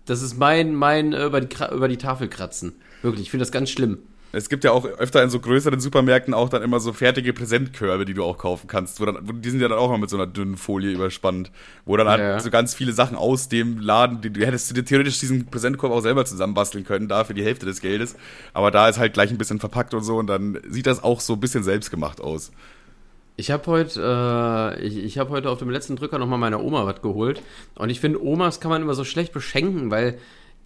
Das ist mein, mein äh, über die, über die Tafel kratzen. Wirklich, ich finde das ganz schlimm. Es gibt ja auch öfter in so größeren Supermärkten auch dann immer so fertige Präsentkörbe, die du auch kaufen kannst. Wo dann, die sind ja dann auch mal mit so einer dünnen Folie überspannt, wo dann halt Ja. so ganz viele Sachen aus dem Laden, die, du hättest dir theoretisch diesen Präsentkorb auch selber zusammenbasteln können, da für die Hälfte des Geldes. Aber da ist halt gleich ein bisschen verpackt und so und dann sieht das auch so ein bisschen selbstgemacht aus. Ich habe heute, äh, ich, ich habe heute auf dem letzten Drücker nochmal meiner Oma was geholt. Und ich finde, Omas kann man immer so schlecht beschenken, weil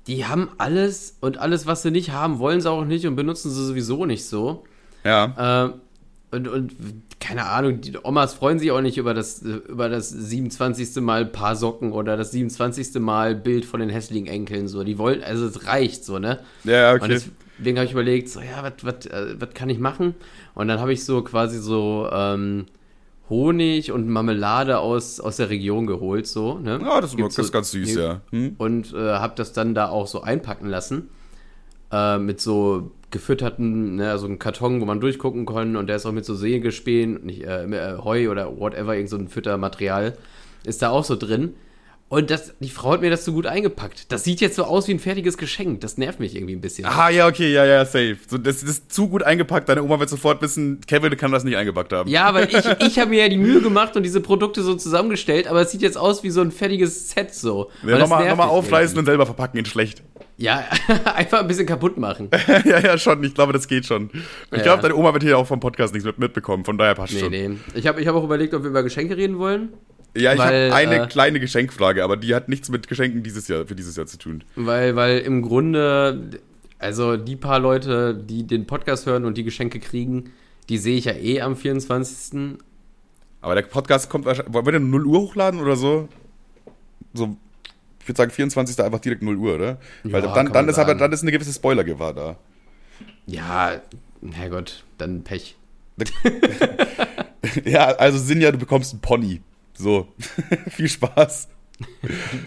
die haben alles und alles, was sie nicht haben, wollen sie auch nicht und benutzen sie sowieso nicht so. Ja. Äh, und, und keine Ahnung, die Omas freuen sich auch nicht über das, über das 27. Mal Paar Socken oder das 27. Mal Bild von den hässlichen Enkeln. So, die wollen, also es reicht so, ne? Ja, Und okay. deswegen habe ich überlegt, so, ja, was was, äh, was kann ich machen? Und dann habe ich so quasi so ähm, Honig und Marmelade aus, aus der Region geholt, so, ne? Ja, das ist, Gibt's das ist so- ganz süß, ja. Hm? Und äh, habe das dann da auch so einpacken lassen. Äh, mit so gefütterten, ne, so einem Karton, wo man durchgucken kann. Und der ist auch mit so Sägespänen, nicht äh, äh, Heu oder whatever, irgend so ein Füttermaterial, ist da auch so drin. Und das, die Frau hat mir das so gut eingepackt. Das sieht jetzt so aus wie ein fertiges Geschenk. Das nervt mich irgendwie ein bisschen. Ah, ja, okay, ja, ja, safe. So, das, das ist zu gut eingepackt. Deine Oma wird sofort wissen, Kevin kann das nicht eingepackt haben. Ja, weil ich, ich habe mir ja die Mühe gemacht und diese Produkte so zusammengestellt, aber es sieht jetzt aus wie so ein fertiges Set so. Ja, nochmal noch aufreißen und selber verpacken in schlecht. Ja, einfach ein bisschen kaputt machen. ja, ja, schon. Ich glaube, das geht schon. Ich Ja. glaube, deine Oma wird hier auch vom Podcast nichts mit, mitbekommen. Von daher passt Nee, schon. nee. Ich habe ich hab auch überlegt, ob wir über Geschenke reden wollen. Ja, ich Weil, habe eine äh, kleine Geschenkfrage, aber die hat nichts mit Geschenken dieses Jahr, für dieses Jahr zu tun. Weil, weil im Grunde, also die paar Leute, die den Podcast hören und die Geschenke kriegen, die sehe ich ja eh am 24. Aber der Podcast kommt wahrscheinlich. Wollen wir den 0 Uhr hochladen oder so? So, ich würde sagen, 24. einfach direkt 0 Uhr, oder? Weil Ja, dann, kann dann man ist aber sagen. dann ist eine gewisse Spoilergefahr da. Ja, Herrgott, dann Pech. ja, also Sinja, du bekommst einen Pony. So. Viel Spaß.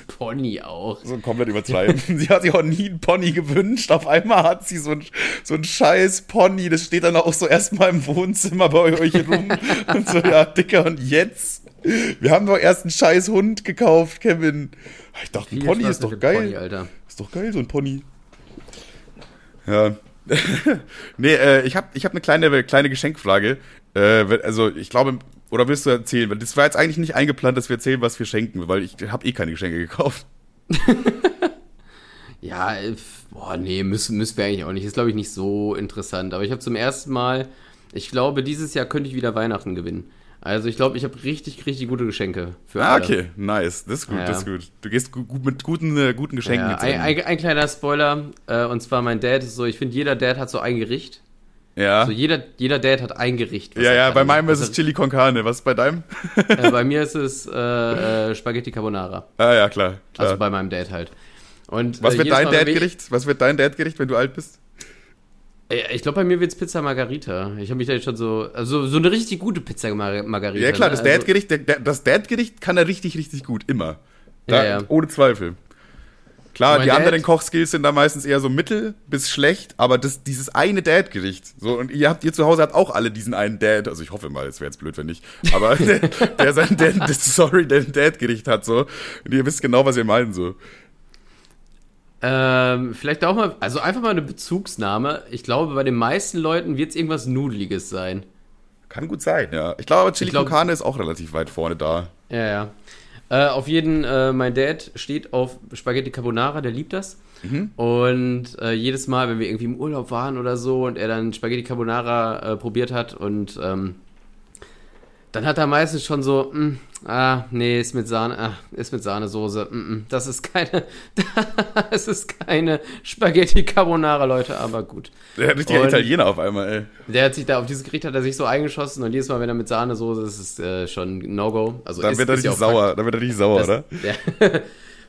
Pony auch. So komplett übertreiben. sie hat sich auch nie einen Pony gewünscht. Auf einmal hat sie so ein, so ein scheiß Pony. Das steht dann auch so erstmal im Wohnzimmer bei euch rum. und so, ja, Dicker, und jetzt? Wir haben doch erst einen scheiß Hund gekauft, Kevin. Ich dachte, ein Pony Spaß ist doch geil. Pony, Alter. Ist doch geil, so ein Pony. Ja. nee, äh, ich habe ich hab eine kleine, kleine Geschenkfrage. Äh, also, ich glaube, oder willst du erzählen? Das war jetzt eigentlich nicht eingeplant, dass wir erzählen, was wir schenken, weil ich habe eh keine Geschenke gekauft. Ja, boah, nee, müssen, müssen wir eigentlich auch nicht. Ist, glaube ich, nicht so interessant. Aber ich habe zum ersten Mal, ich glaube, dieses Jahr könnte ich wieder Weihnachten gewinnen. Also ich glaube, ich habe richtig, richtig gute Geschenke für Ah, alle. okay, nice. Das ist gut, Ja. das ist gut. Du gehst gu- gut mit guten, äh, guten Geschenken Ja, ein, ein, ein kleiner Spoiler, äh, und zwar mein Dad ist so, ich finde, jeder Dad hat so ein Gericht. Ja. Also jeder, jeder Dad hat ein Gericht. was Ja, ja, bei meinem ist Was es Chili con Carne. Was ist bei deinem? äh, Bei mir ist es äh, äh, Spaghetti Carbonara. Ah, ja, klar. klar. Also bei meinem Dad halt. Und, was äh, wird jedes dein Dad-Gericht? Was wird dein Dad-Gericht, wenn du alt bist? Äh, Ich glaube, bei mir wird's Pizza Margarita. Ich habe mich da jetzt schon so, also so eine richtig gute Pizza Mar Margarita. Ja, klar, ne? das Also- Dad-Gericht, das Dad-Gericht kann er richtig, richtig gut. Immer. Da, Ja, ja. Ohne Zweifel. Klar, die Dad- anderen Kochskills sind da meistens eher so mittel bis schlecht, aber das, dieses eine Dad-Gericht, so, und ihr habt, ihr zu Hause habt auch alle diesen einen Dad, also ich hoffe mal, es wäre jetzt blöd, wenn nicht, aber der, der sein Dad, sorry, der ein Dad-Gericht hat, so, und ihr wisst genau, was ihr meinen, so. Ähm, vielleicht auch mal, also einfach mal eine Bezugsnahme. Ich glaube, bei den meisten Leuten wird's irgendwas Nudeliges sein. Kann gut sein, ja. Ich glaube, Chili Ich glaub- con Carne ist auch relativ weit vorne da. Ja, ja. Äh, auf jeden, äh, mein Dad steht auf Spaghetti Carbonara, der liebt das. Mhm. Und äh, jedes Mal, wenn wir irgendwie im Urlaub waren oder so und er dann Spaghetti Carbonara äh, probiert hat und ähm, dann hat er meistens schon so, mm, ah, nee, ist mit Sahne, ah, ist mit Sahnesoße, mm, mm, das ist keine, das ist keine Spaghetti Carbonara, Leute, aber gut. Der hat richtiger Italiener auf einmal, ey. Der hat sich da, auf dieses Gericht hat er sich so eingeschossen und jedes Mal, wenn er mit Sahnesoße ist, ist es äh, schon No-Go. Also Dann ist, wird er ja auch sauer, dann wird er richtig sauer, das, oder? Der,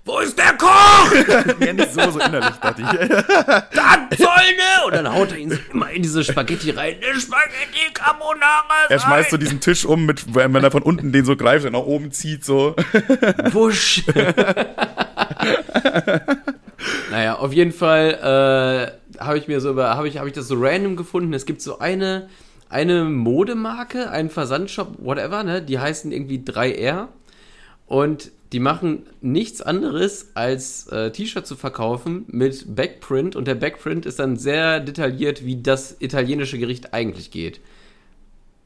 Wo ist der Koch? Ja, nicht so, so innerlich, dachte ich. Das Zäune! Und dann haut er ihn so immer in diese Spaghetti rein. Eine Spaghetti Carbonara Er schmeißt so diesen Tisch um, mit, wenn er von unten den so greift und nach oben zieht, so. Wusch. naja, auf jeden Fall, äh, habe ich mir so über, habe ich, habe ich das so random gefunden. Es gibt so eine, eine Modemarke, einen Versandshop, whatever, ne? Die heißen irgendwie 3R. Und die machen nichts anderes, als äh, T-Shirt zu verkaufen mit Backprint. Und der Backprint ist dann sehr detailliert, wie das italienische Gericht eigentlich geht.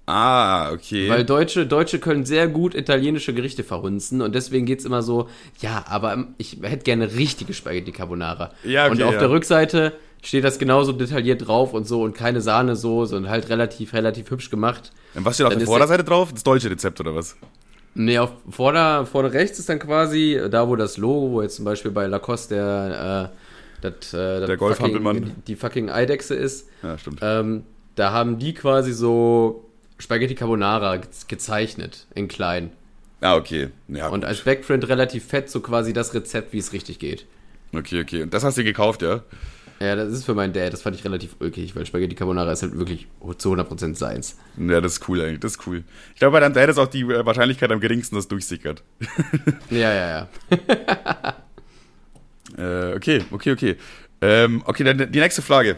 Ah, okay. Weil Deutsche, Deutsche können sehr gut italienische Gerichte verhunzen und deswegen geht's immer so, ja, aber ich hätte gerne richtige Spaghetti Carbonara. Ja, okay, und auf ja. der Rückseite steht das genauso detailliert drauf und so und keine Sahnesoße und halt relativ, relativ hübsch gemacht. Und was steht auf Dann der Vorderseite drauf? Das deutsche Rezept oder was? Nee, auf vorder, vorder rechts ist dann quasi da, wo das Logo, wo jetzt zum Beispiel bei Lacoste der, äh, das, äh, das Der fucking- die, fucking Eidechse ist. Ja, stimmt. Ähm, da haben die quasi so Spaghetti Carbonara ge gezeichnet in klein. Ah, okay. Ja, Und als Backprint relativ fett, so quasi das Rezept, wie es richtig geht. okay, okay. Und das hast du gekauft, ja? Ja, das ist für meinen Dad, das fand ich relativ ulkig, weil Spaghetti Carbonara ist halt wirklich zu 100% seins. Ja, das ist cool eigentlich. Das ist cool. Ich glaube, bei deinem Dad ist auch die äh, Wahrscheinlichkeit am geringsten, dass es durchsickert. Ja, ja, ja. Äh, okay, okay, okay. Ähm, okay, dann die nächste Frage.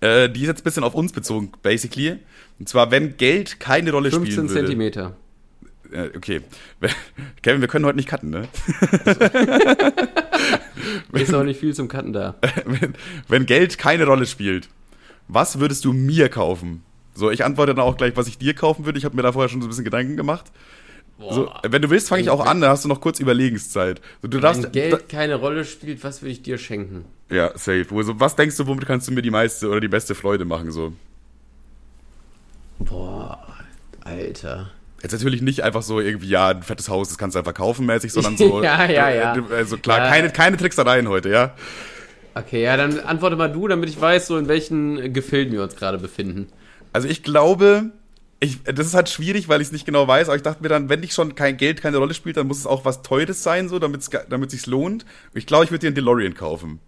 Äh, die ist jetzt ein bisschen auf uns bezogen, basically. Und zwar, wenn Geld keine Rolle 15 spielen würde. Zentimeter. Äh, okay. Kevin, wir können heute nicht cutten, ne? Ist auch nicht viel zum Cutten da. wenn, wenn Geld keine Rolle spielt, was würdest du mir kaufen? So, ich antworte dann auch gleich, was ich dir kaufen würde. Ich habe mir da vorher schon so ein bisschen Gedanken gemacht. So, wenn du willst, fange ich auch an, dann hast du noch kurz Überlegenszeit. So, du darfst, Wenn Geld keine Rolle spielt, was würde ich dir schenken? ja, safe. Wo, so, was denkst du, womit kannst du mir die meiste oder die beste Freude machen? So. Boah, Alter. Jetzt natürlich nicht einfach so irgendwie, ja, ein fettes Haus, das kannst du einfach kaufen mäßig, sondern so. Ja, ja, ja. Also klar, Ja. keine, keine Tricksereien heute, ja. Okay, ja, dann antworte mal du, damit ich weiß, so in welchen Gefilden wir uns gerade befinden. Also ich glaube, ich, das ist halt schwierig, weil ich es nicht genau weiß, aber ich dachte mir dann, wenn dich schon kein Geld keine Rolle spielt, dann muss es auch was Teures sein, so, damit es damit sich's lohnt. Ich glaube, ich würde dir einen DeLorean kaufen.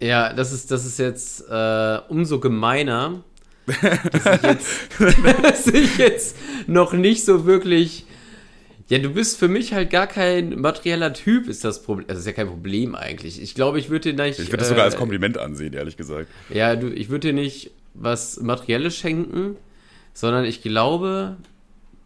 Ja, das ist, das ist jetzt äh, umso gemeiner, dass ich, jetzt, dass ich jetzt noch nicht so wirklich. Ja, du bist für mich halt gar kein materieller Typ, ist das Problem. Das ist ja kein Problem eigentlich. Ich glaube, ich würde dir nicht. Ich würde das äh, sogar als Kompliment ansehen, ehrlich gesagt. Ja, du, ich würde dir nicht was Materielles schenken, sondern ich glaube,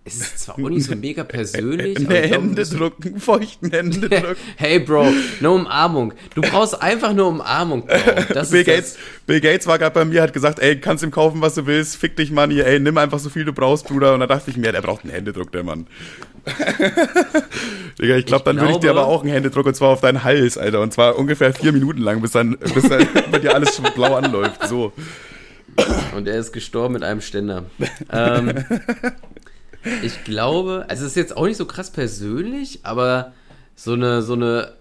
es ist zwar auch nicht so mega persönlich. aber glaube, Hände drucken, feuchten Hände drucken. Hey Bro, eine Umarmung. Du brauchst einfach eine Umarmung, Bro. Das Bill ist Gates, das. Bill Gates war gerade bei mir, hat gesagt, ey, kannst ihm kaufen, was du willst, fick dich, Money, ey, nimm einfach so viel du brauchst, Bruder. Und da dachte ich mir, der braucht einen Händedruck, der Mann. Digga, ich glaube, Ich dann würde ich dir glaube- aber auch einen Händedruck und zwar auf deinen Hals, Alter. Und zwar ungefähr vier Minuten lang, bis dann, bis dann bei dir alles schon blau anläuft. So. Und er ist gestorben mit einem Ständer. ähm, ich glaube, also es ist jetzt auch nicht so krass persönlich, aber so eine, so eine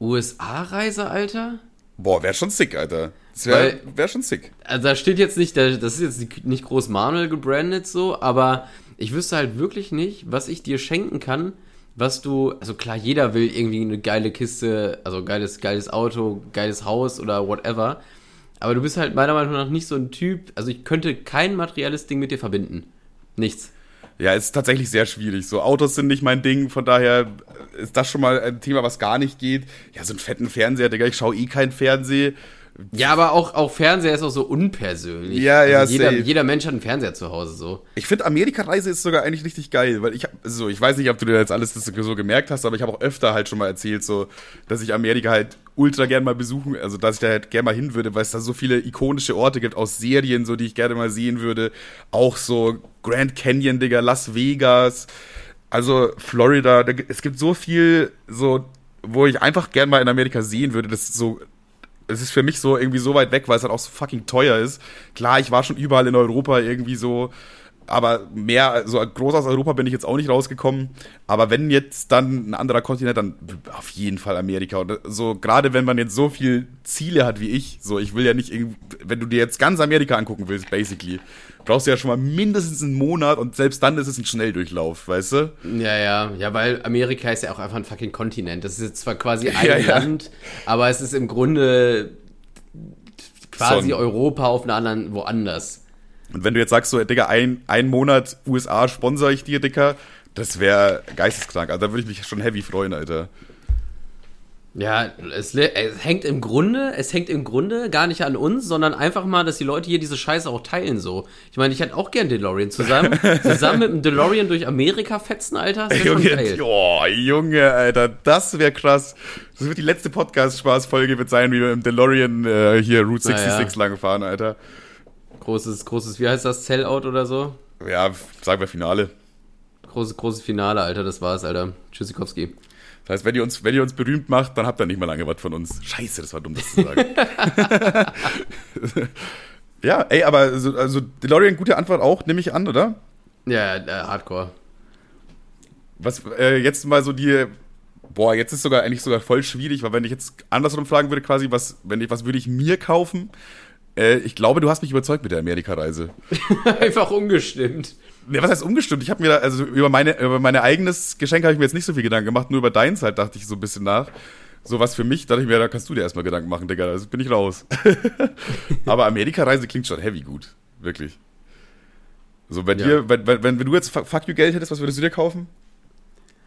USA-Reise, Alter. Boah, wäre schon sick, Alter. Das wäre wär schon sick. Also da steht jetzt nicht, da- das ist jetzt nicht- nicht groß Manuel gebrandet so, aber ich wüsste halt wirklich nicht, was ich dir schenken kann, was du, also klar, jeder will irgendwie eine geile Kiste, also geiles, geiles Auto, geiles Haus oder whatever. Aber du bist halt meiner Meinung nach nicht so ein Typ, also ich könnte kein materielles Ding mit dir verbinden. Nichts. Ja, ist tatsächlich sehr schwierig. So Autos sind nicht mein Ding, von daher ist das schon mal ein Thema, was gar nicht geht. Ja, so einen fetten Fernseher, Digga, ich schaue eh keinen Fernseher. Ja, aber auch, auch Fernseher ist auch so unpersönlich. Ja, ja, also jeder, safe. jeder Mensch hat einen Fernseher zu Hause so. Ich finde Amerika-Reise ist sogar eigentlich richtig geil, weil ich hab, so, ich weiß nicht, ob du dir jetzt alles das so gemerkt hast, aber ich habe auch öfter halt schon mal erzählt, so, dass ich Amerika halt ultra gern mal besuchen, also dass ich da halt gern mal hin würde, weil es da so viele ikonische Orte gibt aus Serien, so die ich gerne mal sehen würde. Auch so Grand Canyon, Digga, Las Vegas, also Florida, da, es gibt so viel, so, wo ich einfach gern mal in Amerika sehen würde, das ist so es ist für mich so irgendwie so weit weg, weil es halt auch so fucking teuer ist. Klar, ich war schon überall in Europa irgendwie so, aber mehr, so groß aus Europa bin ich jetzt auch nicht rausgekommen. Aber wenn jetzt dann ein anderer Kontinent, dann auf jeden Fall Amerika. Und so, gerade wenn man jetzt so viel Ziele hat wie ich, so, ich will ja nicht wenn du dir jetzt ganz Amerika angucken willst, basically, brauchst du ja schon mal mindestens einen Monat und selbst dann ist es ein Schnelldurchlauf, weißt du? Ja, ja, ja, weil Amerika ist ja auch einfach ein fucking Kontinent. Das ist jetzt zwar quasi ein Ja, ja. Land, aber es ist im Grunde quasi So ein- Europa auf einer anderen, woanders. Und wenn du jetzt sagst, so, Digga, ein, ein Monat USA sponsor ich dir, Digga, das wäre geisteskrank. Also da würde ich mich schon heavy freuen, Alter. Ja, es, es, hängt im Grunde, es hängt im Grunde gar nicht an uns, sondern einfach mal, dass die Leute hier diese Scheiße auch teilen so. Ich meine, ich hätte auch gern DeLorean zusammen, zusammen mit dem DeLorean durch Amerika fetzen, Alter. Das Junge, schon geil. Oh, Junge, Alter, das wäre krass. Das wird die letzte Podcast-Spaß-Folge wird sein, wie wir im DeLorean äh, hier Route 66 ja. lang fahren, Alter. Großes, großes, wie heißt das, Sellout oder so? Ja, sagen wir Finale. Großes, großes Finale, Alter, das war's, Alter. Tschüssikowski. Das heißt, wenn ihr uns, wenn ihr uns berühmt macht, dann habt ihr nicht mehr lange was von uns. Scheiße, das war dumm, das zu sagen. ja, ey, aber also, also DeLorean, gute Antwort auch, nehme ich an, oder? Ja, äh, Hardcore. Was, äh, jetzt mal so die, boah, jetzt ist sogar eigentlich sogar voll schwierig, weil wenn ich jetzt andersrum fragen würde, quasi, was, wenn ich, was würde ich mir kaufen? Äh, ich glaube, du hast mich überzeugt mit der Amerika-Reise. Einfach umgestimmt. Ja, was heißt umgestimmt? Ich habe mir da, also über meine, über mein eigenes Geschenk habe ich mir jetzt nicht so viel Gedanken gemacht, nur über deins halt dachte ich so ein bisschen nach. So was für mich, dachte ich mir, da kannst du dir erstmal Gedanken machen, Digga, da bin ich raus. Aber Amerika-Reise klingt schon heavy gut. Wirklich. So, bei ja. dir, wenn, wenn, wenn du jetzt Fuck You Geld hättest, was würdest du dir kaufen?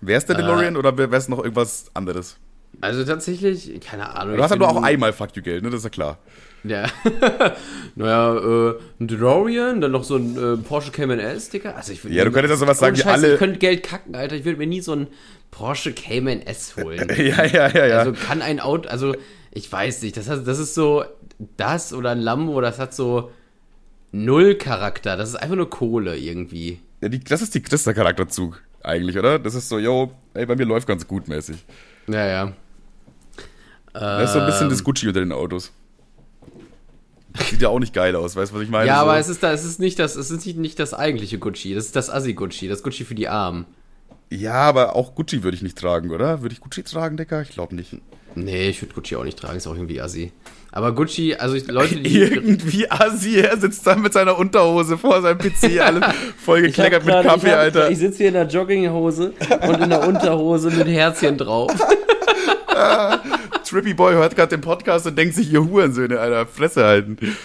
Wär's der DeLorean äh, oder wär's noch irgendwas anderes? Also tatsächlich, keine Ahnung. Du hast halt nur auch einmal Fuck You Geld, ne? Das ist ja klar. Ja. naja, äh, ein DeLorean, dann noch so ein äh, Porsche Cayman S-Sticker. Also ich ja, du könntest ja sowas sagen wie alle. Ich könnte Geld kacken, Alter. Ich würde mir nie so ein Porsche Cayman S holen. ja, ja, ja, ja. Also kann ein Auto, also ich weiß nicht, das, hat, das ist so das oder ein Lambo, das hat so null Charakter. Das ist einfach nur Kohle irgendwie. Ja, die, das ist die Christa-Charakterzug eigentlich, oder? Das ist so, yo, ey, bei mir läuft ganz gut mäßig. Ja, ja. Das ist so ein bisschen das ähm. Gucci unter den Autos. Sieht ja auch nicht geil aus, weißt du, was ich meine? Ja, so. aber es ist, da, es ist, nicht das, es ist nicht, nicht das eigentliche Gucci, das ist das Assi-Gucci, das Gucci für die Armen. Ja, aber auch Gucci würde ich nicht tragen, oder? Würde ich Gucci tragen, Decker? Ich glaube nicht. Nee, ich würde Gucci auch nicht tragen, ist auch irgendwie Assi. Aber Gucci, also ich, Leute, die. irgendwie Assi, er sitzt da mit seiner Unterhose vor seinem PC, alles voll gekleckert mit Kaffee, ich hab, Alter. Ich sitze hier in der Jogginghose und in der Unterhose mit Herzchen drauf. Trippy Boy hört gerade den Podcast und denkt sich, ihr Hurensöhne, Alter, Fresse halten.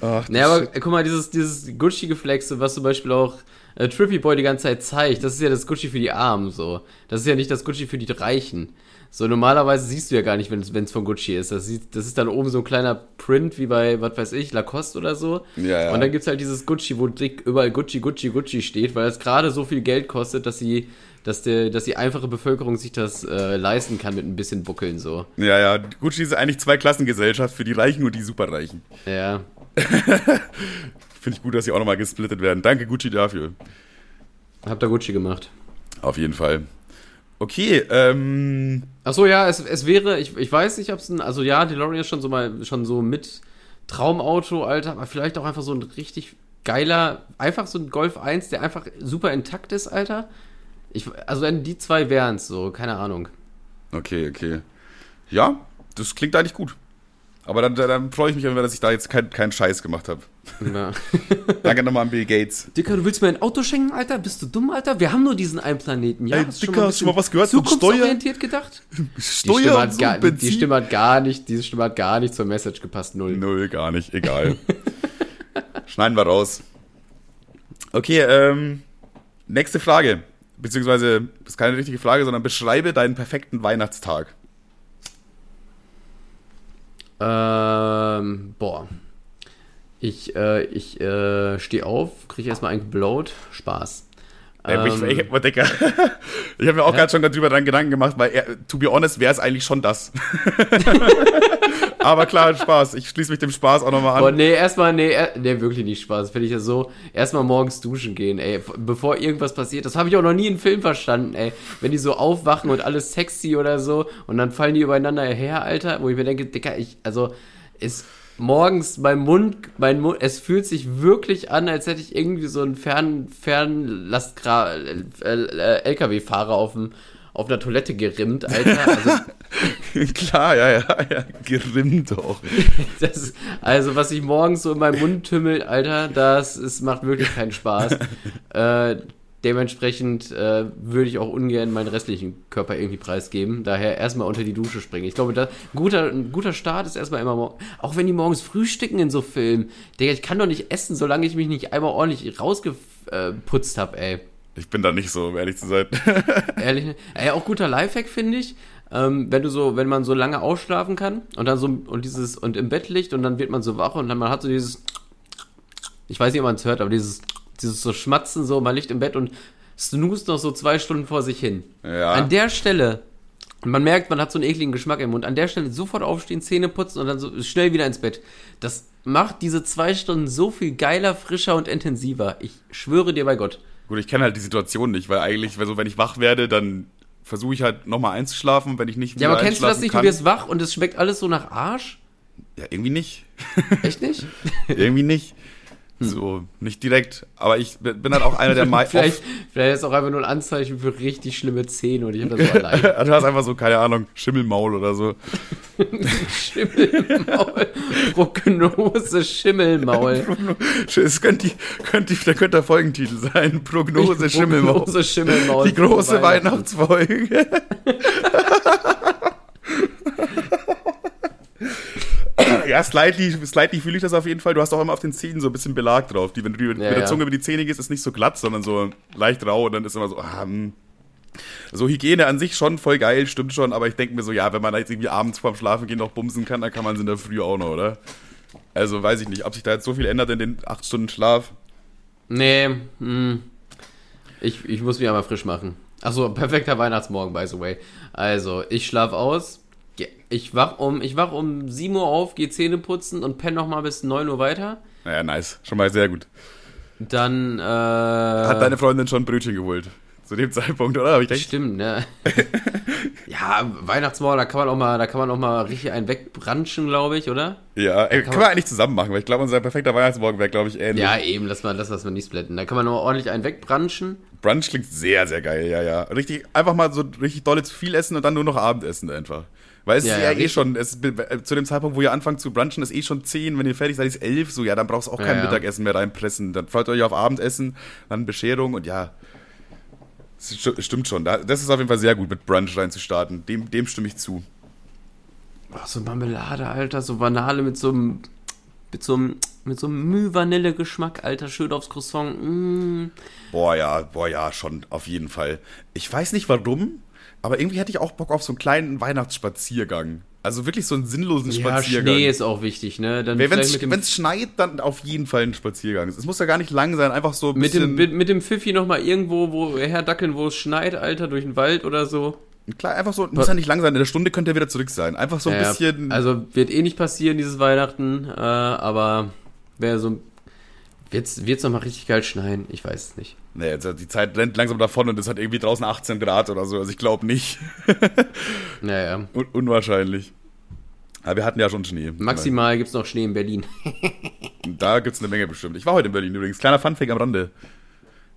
Ach, naja, aber guck mal, dieses, dieses Gucci-Geflexe, was zum Beispiel auch äh, Trippy Boy die ganze Zeit zeigt, das ist ja das Gucci für die Armen, so. Das ist ja nicht das Gucci für die Reichen. So, normalerweise siehst du ja gar nicht, wenn es von Gucci ist. Das, sieht, das ist dann oben so ein kleiner Print wie bei, was weiß ich, Lacoste oder so. Ja, ja. Und dann gibt es halt dieses Gucci, wo dick überall Gucci, Gucci, Gucci steht, weil es gerade so viel Geld kostet, dass sie dass, der, dass die einfache Bevölkerung sich das äh, leisten kann mit ein bisschen Buckeln so. Ja, ja, Gucci ist eigentlich zwei Klassengesellschaft für die Reichen und die Superreichen. Ja. Finde ich gut, dass sie auch nochmal gesplittet werden. Danke, Gucci, dafür. Habt ihr Gucci gemacht. Auf jeden Fall. Okay, ähm. Achso, ja, es, es wäre, ich, ich weiß nicht, ob es ein, also ja, DeLorean ist schon so mal, schon so mit Traumauto, Alter, aber vielleicht auch einfach so ein richtig geiler, einfach so ein Golf 1, der einfach super intakt ist, Alter. Ich, also die zwei wären es so, keine Ahnung. Okay, okay. Ja, das klingt eigentlich gut. Aber dann, dann freue ich mich, dass ich da jetzt keinen kein Scheiß gemacht habe. Ja. Danke nochmal an Bill Gates. Dicker, du willst mir ein Auto schenken, Alter? Bist du dumm, Alter? Wir haben nur diesen einen Planeten. Ja, Ey, hast Dicker, hast du mal was gehört von Steuer? Zukunftsorientiert gedacht? Steuer die Stimme, hat gar, die Stimme hat gar nicht, diese Stimme hat gar nicht zur Message gepasst, null. Null, gar nicht, egal. Schneiden wir raus. Okay, ähm, nächste Frage beziehungsweise, das ist keine richtige Frage, sondern beschreibe deinen perfekten Weihnachtstag. Ähm, boah. Ich, äh, ich äh, stehe auf, kriege erstmal ein Blowt, Spaß. Ähm, ich, ich, ich, ich habe mir auch ja? gerade schon darüber dran Gedanken gemacht, weil, er, to be honest, wäre es eigentlich schon das. Aber klar, Spaß. Ich schließe mich dem Spaß auch nochmal an. Boah, nee, erstmal, nee, nee, wirklich nicht Spaß. Finde ich ja so. Erstmal morgens duschen gehen, ey. Bevor irgendwas passiert. Das habe ich auch noch nie in Film verstanden, ey. Wenn die so aufwachen und alles sexy oder so und dann fallen die übereinander her, Alter. Wo ich mir denke, Dicker, ich, also, ist morgens mein Mund, mein Mund, es fühlt sich wirklich an, als hätte ich irgendwie so einen Fern, Fernlastgra, äh, äh, LKW-Fahrer auf dem auf einer Toilette gerimmt, Alter. Also, Klar, ja, ja, ja, gerimmt auch. Das, also, was sich morgens so in meinem Mund tümmelt, Alter, das ist, macht wirklich keinen Spaß. äh, dementsprechend äh, würde ich auch ungern meinen restlichen Körper irgendwie preisgeben. Daher erstmal unter die Dusche springen. Ich glaube, da, ein, guter, ein guter Start ist erstmal immer, auch wenn die morgens frühstücken in so Filmen. Digga, ich kann doch nicht essen, solange ich mich nicht einmal ordentlich rausgeputzt habe, ey. Ich bin da nicht so, um ehrlich zu sein. ehrlich? Ey, auch guter Lifehack, finde ich. Ähm, wenn du so, wenn man so lange ausschlafen kann und dann so und dieses und im Bett liegt und dann wird man so wach und dann man hat so dieses, ich weiß nicht, ob man es hört, aber dieses, dieses so Schmatzen so, man liegt im Bett und snoost noch so zwei Stunden vor sich hin. Ja. An der Stelle man merkt, man hat so einen ekligen Geschmack im Mund. An der Stelle sofort aufstehen, Zähne putzen und dann so schnell wieder ins Bett. Das macht diese zwei Stunden so viel geiler, frischer und intensiver. Ich schwöre dir bei Gott. Gut, ich kenne halt die Situation nicht, weil eigentlich, also wenn ich wach werde, dann versuche ich halt nochmal einzuschlafen, wenn ich nicht Ja, aber kennst du das nicht? kann. Du wirst wach und es schmeckt alles so nach Arsch? Ja, irgendwie nicht. Echt nicht? irgendwie nicht. So, nicht direkt. Aber ich bin halt auch einer der meisten. vielleicht, vielleicht ist auch einfach nur ein Anzeichen für richtig schlimme Zähne und ich habe das so allein. du hast einfach so, keine Ahnung, Schimmelmaul oder so. Schimmelmaul. Prognose Schimmelmaul. Es könnte, könnte, da könnte der Folgentitel sein. Prognose Schimmelmaul. Prognose Schimmelmaul. Die große. Weihnachtsfolge. ja, slightly, slightly fühle ich das auf jeden Fall. Du hast auch immer auf den Zähnen so ein bisschen Belag drauf. Die, wenn du mit der ja. Zunge über die Zähne gehst, ist nicht so glatt, sondern so leicht rau und dann ist immer so, ah, hm. So Hygiene an sich schon voll geil, stimmt schon, aber ich denke mir so, ja, wenn man jetzt irgendwie abends vorm Schlafengehen noch bumsen kann, dann kann man es in der Früh auch noch, oder? Also weiß ich nicht, ob sich da jetzt so viel ändert in den acht Stunden Schlaf. Nee, hm. ich, ich muss mich einmal frisch machen. Achso, perfekter Weihnachtsmorgen, by the way. Also, ich schlaf aus. Ich wach um, ich wach um 7 Uhr auf, gehe Zähne putzen und penne nochmal bis 9 Uhr weiter. Naja, nice. Schon mal sehr gut. Dann, äh. Hat deine Freundin schon Brötchen geholt? Zu dem Zeitpunkt, oder? Hab ich recht? Stimmt, ne? ja, Weihnachtsmorgen, da kann man auch mal, da kann man auch mal richtig einen wegbranchen, glaube ich, oder? Ja, ey, können wir eigentlich zusammen machen, weil ich glaube, unser perfekter Weihnachtsmorgen wäre, glaube ich, ähnlich. Ja, eben, lass mal, lass das mal nicht splitten. Da kann man noch ordentlich einen wegbranchen. Brunch klingt sehr, sehr geil, ja, ja. Richtig, einfach mal so richtig dolle zu viel essen und dann nur noch Abendessen einfach. Weil es Ja, ist ja, ja, eh schon, es, ist- zu dem Zeitpunkt, wo ihr anfangt zu brunchen, ist eh schon 10, wenn ihr fertig seid, ist 11, so, ja, dann brauchst du auch kein. Mittagessen mehr reinpressen. Dann freut euch auf Abendessen, dann Bescherung und ja. Stimmt schon, da- das ist auf jeden Fall sehr gut, mit Brunch reinzustarten. Dem, dem stimme ich zu. Boah, so Marmelade, Alter, so Banale mit so einem, mit so einem, mit so einem Müh-Vanille-Geschmack, Alter, schön aufs Croissant. Mm. Boah, ja, boah, ja, schon, auf jeden Fall. Ich weiß nicht warum, aber irgendwie hätte ich auch Bock auf so einen kleinen Weihnachtsspaziergang. Also wirklich so einen sinnlosen Ja, Spaziergang. Schnee ist auch wichtig, ne? Dann Wenn es schneit, dann auf jeden Fall ein Spaziergang. Es muss ja gar nicht lang sein, einfach so ein mit dem, mit, mit dem Pfiffi nochmal irgendwo, wo herdackeln, wo es schneit, Alter, durch den Wald oder so. klar, einfach so, muss ja nicht lang sein, in der Stunde könnte er wieder zurück sein. Einfach so ein Ja, bisschen, Also wird eh nicht passieren dieses Weihnachten, äh, aber wäre so. Wird's, wird's nochmal richtig geil schneien? Ich weiß es nicht. Nee, jetzt, die Zeit rennt langsam davon und es hat irgendwie draußen 18 Grad oder so, also ich glaube nicht. Naja. Un unwahrscheinlich. Aber wir hatten ja schon Schnee. Maximal gibt's noch Schnee in Berlin. Da gibt's eine Menge bestimmt. Ich war heute in Berlin übrigens. Kleiner Funfact am Rande.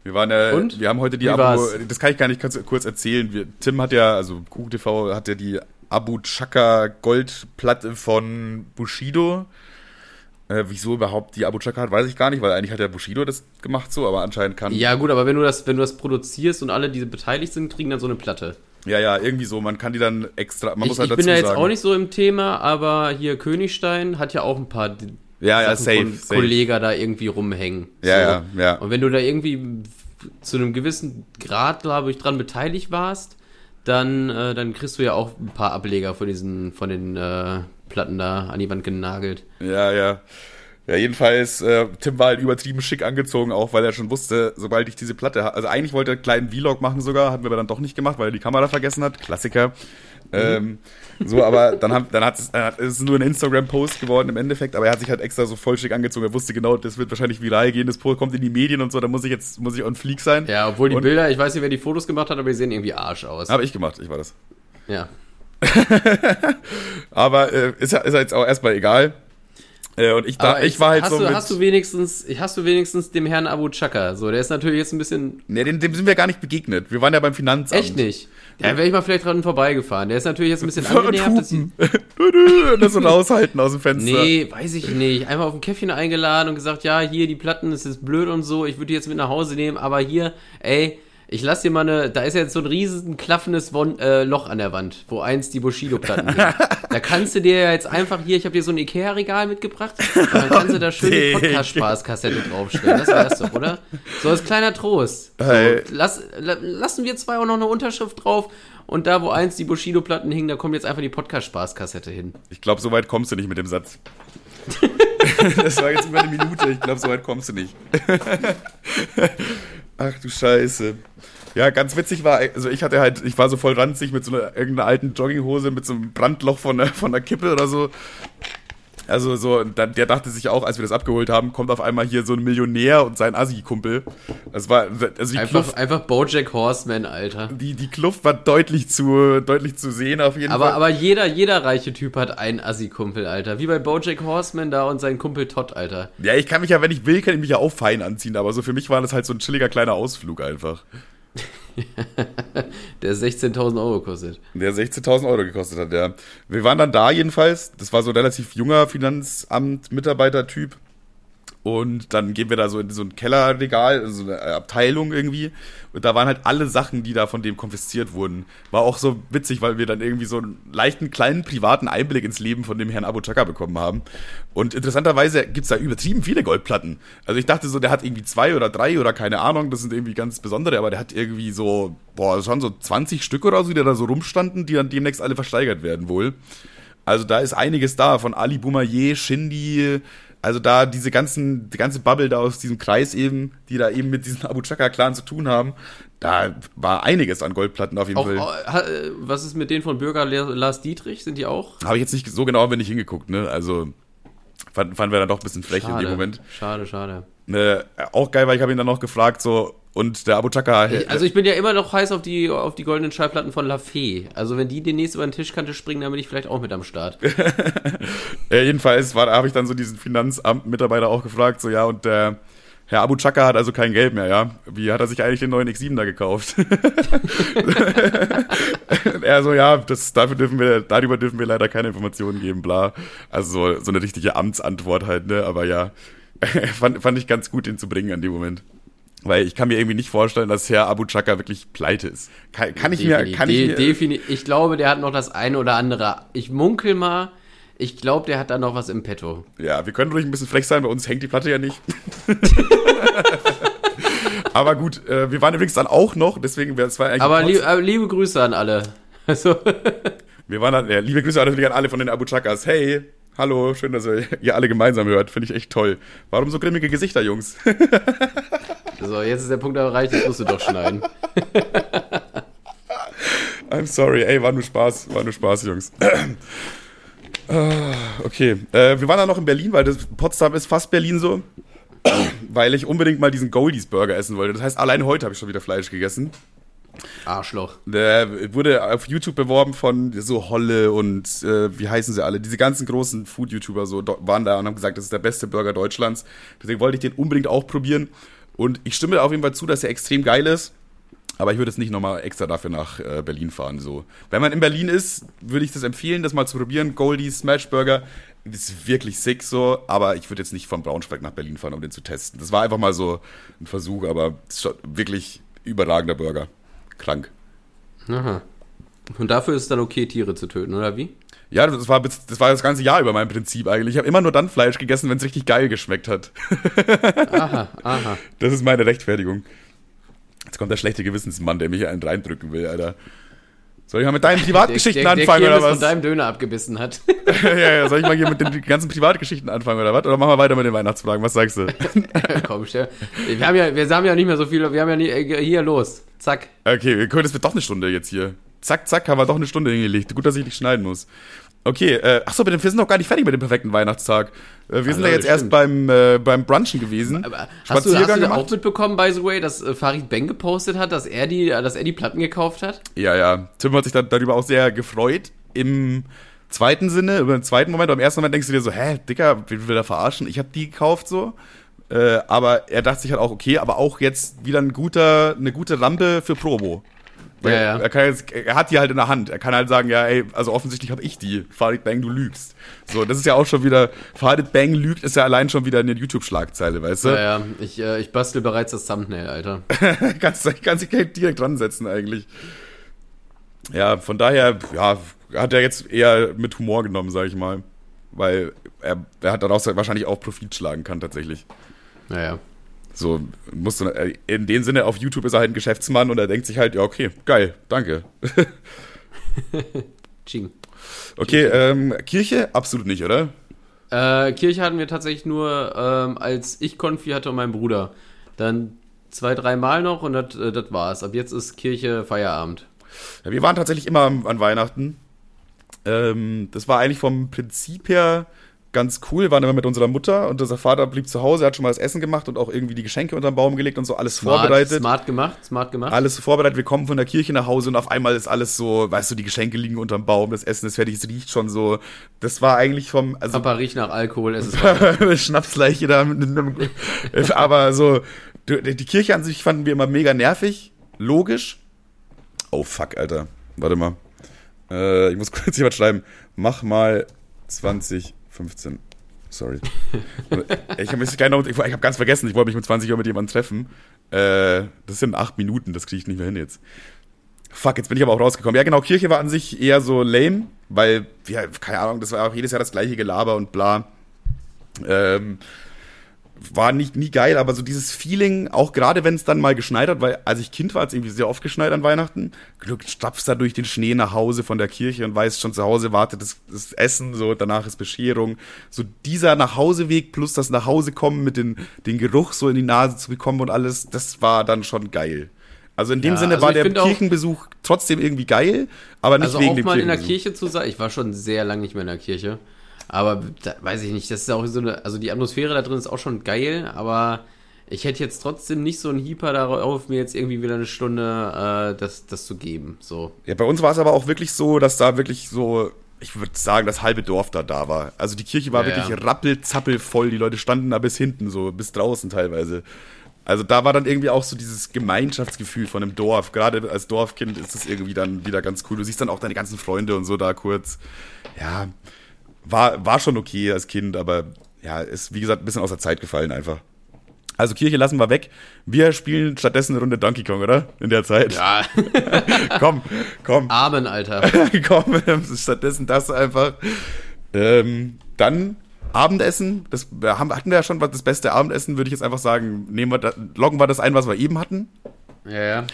Wir waren ja, Und? wir haben heute die Abu, das kann ich gar nicht kurz, kurz erzählen. Wir, Tim hat ja, also KuchenTV hat ja die Abu Chaka Goldplatte von Bushido. Äh, wieso überhaupt die Abu Chaka hat, weiß ich gar nicht, weil eigentlich hat ja Bushido das gemacht so, aber anscheinend kann. Ja, gut, aber wenn du das, wenn du das produzierst und alle, die beteiligt sind, kriegen dann so eine Platte. ja, ja, irgendwie so. Man kann die dann extra, man Ich, muss halt ich bin ja jetzt sagen. auch nicht so im Thema, aber hier Königstein hat ja auch ein paar Ja, ja, safe, safe. Kollegen da irgendwie rumhängen. Ja, ja, ja. Und wenn du da irgendwie zu einem gewissen Grad, glaube ich, dran beteiligt warst, dann, äh, dann kriegst du ja auch ein paar Ableger von diesen, von den äh, Platten da an die Wand genagelt. Ja, ja. Ja, jedenfalls, äh, Tim war halt übertrieben schick angezogen, auch weil er schon wusste, sobald ich diese Platte also eigentlich wollte er einen kleinen Vlog machen sogar, hatten wir aber dann doch nicht gemacht, weil er die Kamera vergessen hat. Klassiker. Ähm, so, aber dann, haben, dann hat es, es ist nur ein Instagram-Post geworden im Endeffekt, aber er hat sich halt extra so voll schick angezogen. Er wusste genau, das wird wahrscheinlich viral gehen, das kommt in die Medien und so, da muss ich jetzt, muss ich on fleek sein. Ja, obwohl die Und- Bilder, ich weiß nicht, wer die Fotos gemacht hat, aber die sehen irgendwie Arsch aus. Habe ich gemacht, ich war das. Ja. Aber äh, ist, ja, ist ja jetzt auch erstmal egal. Äh, und ich, da, ich war halt hast so du, mit, hast du wenigstens, hast du wenigstens dem Herrn Abu Chaka, so, der ist natürlich jetzt ein bisschen, nee, dem, dem sind wir gar nicht begegnet. Wir waren ja beim Finanzamt. echt nicht. Da wäre ich mal vielleicht dran vorbeigefahren. Der ist natürlich jetzt ein bisschen angenervt. dass das so raushalten aus dem Fenster. Nee, weiß ich nicht. Einmal auf ein Käffchen eingeladen und gesagt, ja, hier die Platten, das ist blöd und so, ich würde die jetzt mit nach Hause nehmen, aber hier, ey, ich lass dir mal eine, da ist jetzt so ein riesen klaffendes Won äh, Loch an der Wand, wo einst die Bushido-Platten liegen. Da kannst du dir ja jetzt einfach hier, ich habe dir so ein Ikea-Regal mitgebracht, und dann kannst du da schön die. Podcast-Spaß-Kassette draufstellen. Das wär's doch, oder? So als kleiner Trost. So, lass, la, lassen wir zwei auch noch eine Unterschrift drauf und da, wo einst die Bushido-Platten hingen, da kommt jetzt einfach die Podcast-Spaßkassette hin. Ich glaube, so weit kommst du nicht mit dem Satz. das war jetzt über eine Minute. Ich glaube, so weit kommst du nicht. Ach du Scheiße. Ja, ganz witzig war, also ich hatte halt, ich war so voll ranzig mit so einer irgendeiner alten Jogginghose mit so einem Brandloch von von der Kippe oder so. Also so, dann, der dachte sich auch, als wir das abgeholt haben, kommt auf einmal hier so ein Millionär und sein Assi-Kumpel. Das war, also die einfach, Kluft, einfach Bojack Horseman, Alter. Die, die Kluft war deutlich zu, deutlich zu sehen auf jeden aber, Fall. Aber jeder, jeder reiche Typ hat einen Assi-Kumpel, Alter. Wie bei Bojack Horseman da und sein Kumpel Todd, Alter. Ja, ich kann mich ja, wenn ich will, kann ich mich ja auch fein anziehen, aber so für mich war das halt so ein chilliger kleiner Ausflug einfach. der 16.000 Euro kostet. Der 16.000 Euro gekostet hat, ja. Wir waren dann da jedenfalls. Das war so ein relativ junger Finanzamt-Mitarbeiter-Typ. Und dann gehen wir da so in so ein Kellerregal, in so eine Abteilung irgendwie. Und da waren halt alle Sachen, die da von dem konfisziert wurden. War auch so witzig, weil wir dann irgendwie so einen leichten, kleinen, privaten Einblick ins Leben von dem Herrn Abu Chaka bekommen haben. Und interessanterweise gibt's da übertrieben viele Goldplatten. Also ich dachte so, der hat irgendwie zwei oder drei oder keine Ahnung, das sind irgendwie ganz besondere, aber der hat irgendwie so, boah, schon so 20 Stück oder so, die da so rumstanden, die dann demnächst alle versteigert werden wohl. Also da ist einiges da, von Ali Boumaier, Shindy, also da diese ganzen, die ganze Bubble da aus diesem Kreis eben, die da eben mit diesem Abu Chaka-Clan zu tun haben, da war einiges an Goldplatten auf jeden Fall. Äh, was ist mit denen von Bürger Lars Dietrich? Sind die auch? Habe ich jetzt nicht so genau, wenn ich hingeguckt, ne? Also fanden fand wir dann doch ein bisschen frech schade, in dem Moment. Schade, schade. Ne, auch geil, weil ich habe ihn dann noch gefragt, so, und der Abu Chaka. Also ich bin ja immer noch heiß auf die, auf die goldenen Schallplatten von La Fee. Also wenn die demnächst über den Tischkante springen, dann bin ich vielleicht auch mit am Start. ja, jedenfalls habe ich dann so diesen Finanzamt-Mitarbeiter auch gefragt, so ja, und der Herr Abu Chaka hat also kein Geld mehr, ja? Wie hat er sich eigentlich den neuen X7 da gekauft? er so, ja, das, dafür dürfen wir, darüber dürfen wir leider keine Informationen geben, bla. Also so, so eine richtige Amtsantwort halt, ne? Aber ja, fand, fand ich ganz gut, ihn zu bringen an dem Moment. Weil ich kann mir irgendwie nicht vorstellen, dass Herr Abu Chaka wirklich pleite ist. Kann, kann ich mir, kann ich mir. Definitiv. Ich glaube, der hat noch das eine oder andere. Ich munkel mal. Ich glaube, der hat da noch was im Petto. Ja, wir können ruhig ein bisschen frech sein, bei uns hängt die Platte ja nicht. aber gut, äh, wir waren übrigens dann auch noch, deswegen wäre es eigentlich. Aber, lieb, aber liebe Grüße an alle. Also. wir waren dann, ja, liebe Grüße natürlich an alle von den Abu Chakas. Hey, hallo, schön, dass ihr, ihr alle gemeinsam hört. Finde ich echt toll. Warum so grimmige Gesichter, Jungs? So, jetzt ist der Punkt erreicht, jetzt musst du doch schneiden. I'm sorry, ey, war nur Spaß, war nur Spaß, Jungs. okay, äh, wir waren dann noch in Berlin, weil das Potsdam ist fast Berlin so, weil ich unbedingt mal diesen Goldies Burger essen wollte. Das heißt, allein heute habe ich schon wieder Fleisch gegessen. Arschloch. Der wurde auf YouTube beworben von so Holle und äh, wie heißen sie alle? Diese ganzen großen Food-YouTuber so waren da und haben gesagt, das ist der beste Burger Deutschlands. Deswegen wollte ich den unbedingt auch probieren. Und ich stimme auf jeden Fall zu, dass er extrem geil ist. Aber ich würde jetzt nicht nochmal extra dafür nach äh, Berlin fahren. So. Wenn man in Berlin ist, würde ich das empfehlen, das mal zu probieren. Goldie Smash Burger. Das ist wirklich sick so, aber ich würde jetzt nicht von Braunschweig nach Berlin fahren, um den zu testen. Das war einfach mal so ein Versuch, aber wirklich überragender Burger. Krank. Aha. Und dafür ist es dann okay, Tiere zu töten, oder wie? Ja, das war, das war das ganze Jahr über mein Prinzip eigentlich. Ich habe immer nur dann Fleisch gegessen, wenn es richtig geil geschmeckt hat. aha, aha. Das ist meine Rechtfertigung. Jetzt kommt der schlechte Gewissensmann, der mich einen reindrücken will, Alter. Soll ich mal mit deinen Privatgeschichten der, der, anfangen der oder was? von deinem Döner abgebissen hat. ja, ja, soll ich mal hier mit den ganzen Privatgeschichten anfangen oder was? Oder machen wir weiter mit den Weihnachtsfragen? Was sagst du? Komm, stell. Wir haben ja, wir haben ja nicht mehr so viel. Wir haben ja nie, äh, hier los. Zack. Okay, wir können, das wird doch eine Stunde jetzt hier. Zack, zack, haben wir doch eine Stunde hingelegt. Gut, dass ich nicht schneiden muss. Okay, äh, achso, wir sind noch gar nicht fertig mit dem perfekten Weihnachtstag. Äh, wir sind ja jetzt stimmt. erst beim, äh, beim Brunchen gewesen. Aber hast du, hast du auch mitbekommen, by the way, dass äh, Farid Beng gepostet hat, dass er, die, dass er die Platten gekauft hat? Ja, ja. Tim hat sich da, darüber auch sehr gefreut. Im zweiten Sinne, im zweiten Moment, am ersten Moment denkst du dir so, hä, Dicker, wie will er verarschen? Ich habe die gekauft so. Äh, aber er dachte sich halt auch, okay, aber auch jetzt wieder ein guter, eine gute Rampe für Promo. Weil Ja, ja. Er, kann jetzt, er hat die halt in der Hand. Er kann halt sagen, ja, ey, also offensichtlich habe ich die. Farid Bang, du lügst. So, das ist ja auch schon wieder, Farid Bang lügt, ist ja allein schon wieder eine YouTube-Schlagzeile, weißt du? Ja, ja, ich, äh, ich bastel bereits das Thumbnail, Alter. kannst, kannst dich direkt dran setzen eigentlich. Ja, von daher, ja, hat er jetzt eher mit Humor genommen, sag ich mal. Weil er, er hat daraus wahrscheinlich auch Profit schlagen kann, tatsächlich. Naja. So, musst du, äh, in dem Sinne, auf YouTube ist er halt ein Geschäftsmann und er denkt sich halt, ja, okay, geil, danke. Ching. Okay, ähm, Kirche? Absolut nicht, oder? Äh, Kirche hatten wir tatsächlich nur, ähm, als ich Konfi hatte und mein Bruder. Dann zwei, dreimal noch und das äh, war's. Ab jetzt ist Kirche Feierabend. Ja, wir waren tatsächlich immer an Weihnachten. Ähm, das war eigentlich vom Prinzip her ganz cool. Waren immer mit unserer Mutter und unser Vater blieb zu Hause, hat schon mal das Essen gemacht und auch irgendwie die Geschenke unter den Baum gelegt und so alles Smart, vorbereitet. Smart gemacht, smart gemacht. Alles vorbereitet. Wir kommen von der Kirche nach Hause und auf einmal ist alles so, weißt du, die Geschenke liegen unterm Baum, das Essen ist fertig, es riecht schon so. Das war eigentlich vom. Also, Papa riecht nach Alkohol, es ist. Schnapsleiche da mit einem. aber so, die Kirche an sich fanden wir immer mega nervig, logisch. Oh fuck, Alter. Warte mal. Äh, ich muss kurz jemand schreiben. Mach mal 2015. Sorry. ich habe hab ganz vergessen, ich wollte mich mit 20 Uhr mit jemandem treffen. Äh, das sind acht Minuten, das kriege ich nicht mehr hin jetzt. Fuck, jetzt bin ich aber auch rausgekommen. Ja, genau, Kirche war an sich eher so lame, weil, ja, keine Ahnung, das war auch jedes Jahr das gleiche Gelaber und bla. Ähm, war nicht nie geil, aber so dieses Feeling, auch gerade wenn es dann mal geschneit hat, weil als ich Kind war, hat es irgendwie sehr oft geschneit an Weihnachten. Glück stapfst da durch den Schnee nach Hause von der Kirche und weißt schon zu Hause wartet das, das Essen, so danach ist Bescherung. So dieser Nachhauseweg plus das Nachhausekommen mit den, den Geruch so in die Nase zu bekommen und alles, das war dann schon geil. Also in dem ja, Sinne also war der Kirchenbesuch trotzdem irgendwie geil, aber nicht also wegen dem auch mal in der Kirche zu sein, ich war schon sehr lange nicht mehr in der Kirche. Aber da, weiß ich nicht, das ist auch so eine, also die Atmosphäre da drin ist auch schon geil, aber ich hätte jetzt trotzdem nicht so einen Hieper darauf, mir jetzt irgendwie wieder eine Stunde äh, das, das zu geben. So. Ja, bei uns war es aber auch wirklich so, dass da wirklich so, ich würde sagen, das halbe Dorf da da war. Also die Kirche war ja, wirklich ja. rappelzappelvoll, die Leute standen da bis hinten, so bis draußen teilweise. Also da war dann irgendwie auch so dieses Gemeinschaftsgefühl von einem Dorf. Gerade als Dorfkind ist das irgendwie dann wieder ganz cool. Du siehst dann auch deine ganzen Freunde und so da kurz. Ja, war, war schon okay als Kind, aber ja, ist wie gesagt ein bisschen aus der Zeit gefallen einfach. Also Kirche lassen wir weg. Wir spielen stattdessen eine Runde Donkey Kong, oder? In der Zeit. Ja. komm, komm. Amen, Alter. komm, stattdessen das einfach. Ähm, dann Abendessen. Das haben, hatten wir ja schon das beste Abendessen, würde ich jetzt einfach sagen. Nehmen wir da, loggen wir das ein, was wir eben hatten. Ja, ja.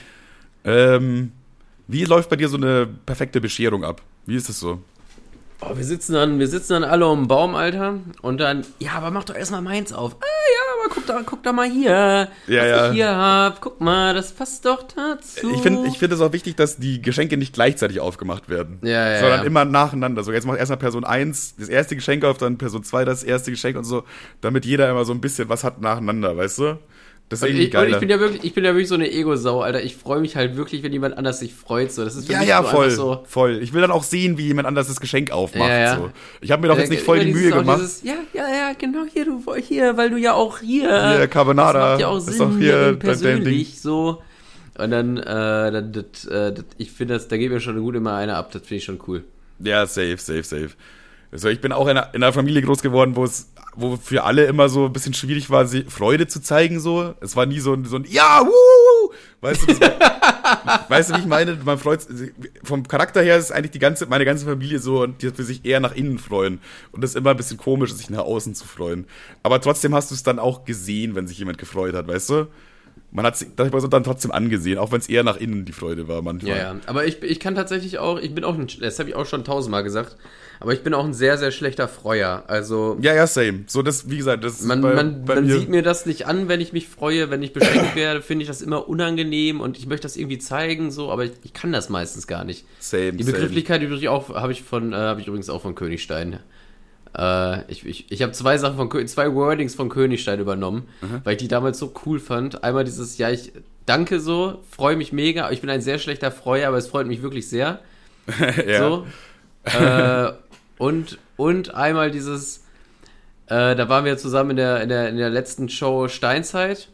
Ähm, wie läuft bei dir so eine perfekte Bescherung ab? Wie ist das so? Oh, wir sitzen dann, wir sitzen dann alle um den Baum, Alter. Und dann, ja, aber mach doch erstmal meins auf. Ah ja, aber guck da, guck da mal hier, ja, was ja. ich hier hab. Guck mal, das passt doch dazu. Ich finde ich find es auch wichtig, dass die Geschenke nicht gleichzeitig aufgemacht werden. Ja, ja. Sondern ja. immer nacheinander. So, jetzt macht erstmal Person 1 das erste Geschenk auf, dann Person 2 das erste Geschenk und so, damit jeder immer so ein bisschen was hat nacheinander, weißt du? Das ist irgendwie geil. Ich bin ja wirklich, ich bin ja wirklich so eine Ego-Sau, Alter. Ich freue mich halt wirklich, wenn jemand anders sich freut. So, das ist für ja, mich ja, so voll, so voll. Ich will dann auch sehen, wie jemand anders das Geschenk aufmacht. Ja, ja. So. Ich habe mir doch jetzt nicht voll die Mühe gemacht. Dieses, ja, ja, ja, genau hier, du hier, weil du ja auch hier. Hier, Carbonara. Das ja auch Sinn, ist doch hier persönlich so. Und dann, äh, dann das, äh, das, ich finde das, da geht mir schon gut immer einer ab. Das finde ich schon cool. Ja, safe, safe, safe. Also ich bin auch in einer, in einer Familie groß geworden, wo es wo für alle immer so ein bisschen schwierig war, Freude zu zeigen, so. Es war nie so ein, so ein Ja, wuh! Weißt du, das, weißt du, wie ich meine? Man freut vom Charakter her ist eigentlich die ganze, meine ganze Familie so und die sich eher nach innen freuen. Und das ist immer ein bisschen komisch, sich nach außen zu freuen. Aber trotzdem hast du es dann auch gesehen, wenn sich jemand gefreut hat, weißt du? man hat sich dann trotzdem angesehen, auch wenn es eher nach innen die Freude war manchmal. Ja, ja. aber ich, ich kann tatsächlich auch, ich bin auch, ein, das habe ich auch schon tausendmal gesagt, aber ich bin auch ein sehr, sehr schlechter Freuer. Also. Ja, ja, same. So, das, wie gesagt, das man, bei, man, bei man mir sieht mir das nicht an, wenn ich mich freue. Wenn ich beschenkt werde, finde ich das immer unangenehm und ich möchte das irgendwie zeigen, so, aber ich, ich kann das meistens gar nicht. Same. Die Begrifflichkeit übrigens auch, habe ich von, äh, habe ich übrigens auch von Königstein. Äh, ich ich, ich habe zwei Sachen von zwei Wordings von Königstein übernommen, mhm. weil ich die damals so cool fand. Einmal dieses, ja, ich danke so, freue mich mega. Ich bin ein sehr schlechter Freuer, aber es freut mich wirklich sehr. ja. So. Äh, und, und einmal dieses, äh, da waren wir zusammen in der, in der, in der letzten Show Steinzeit.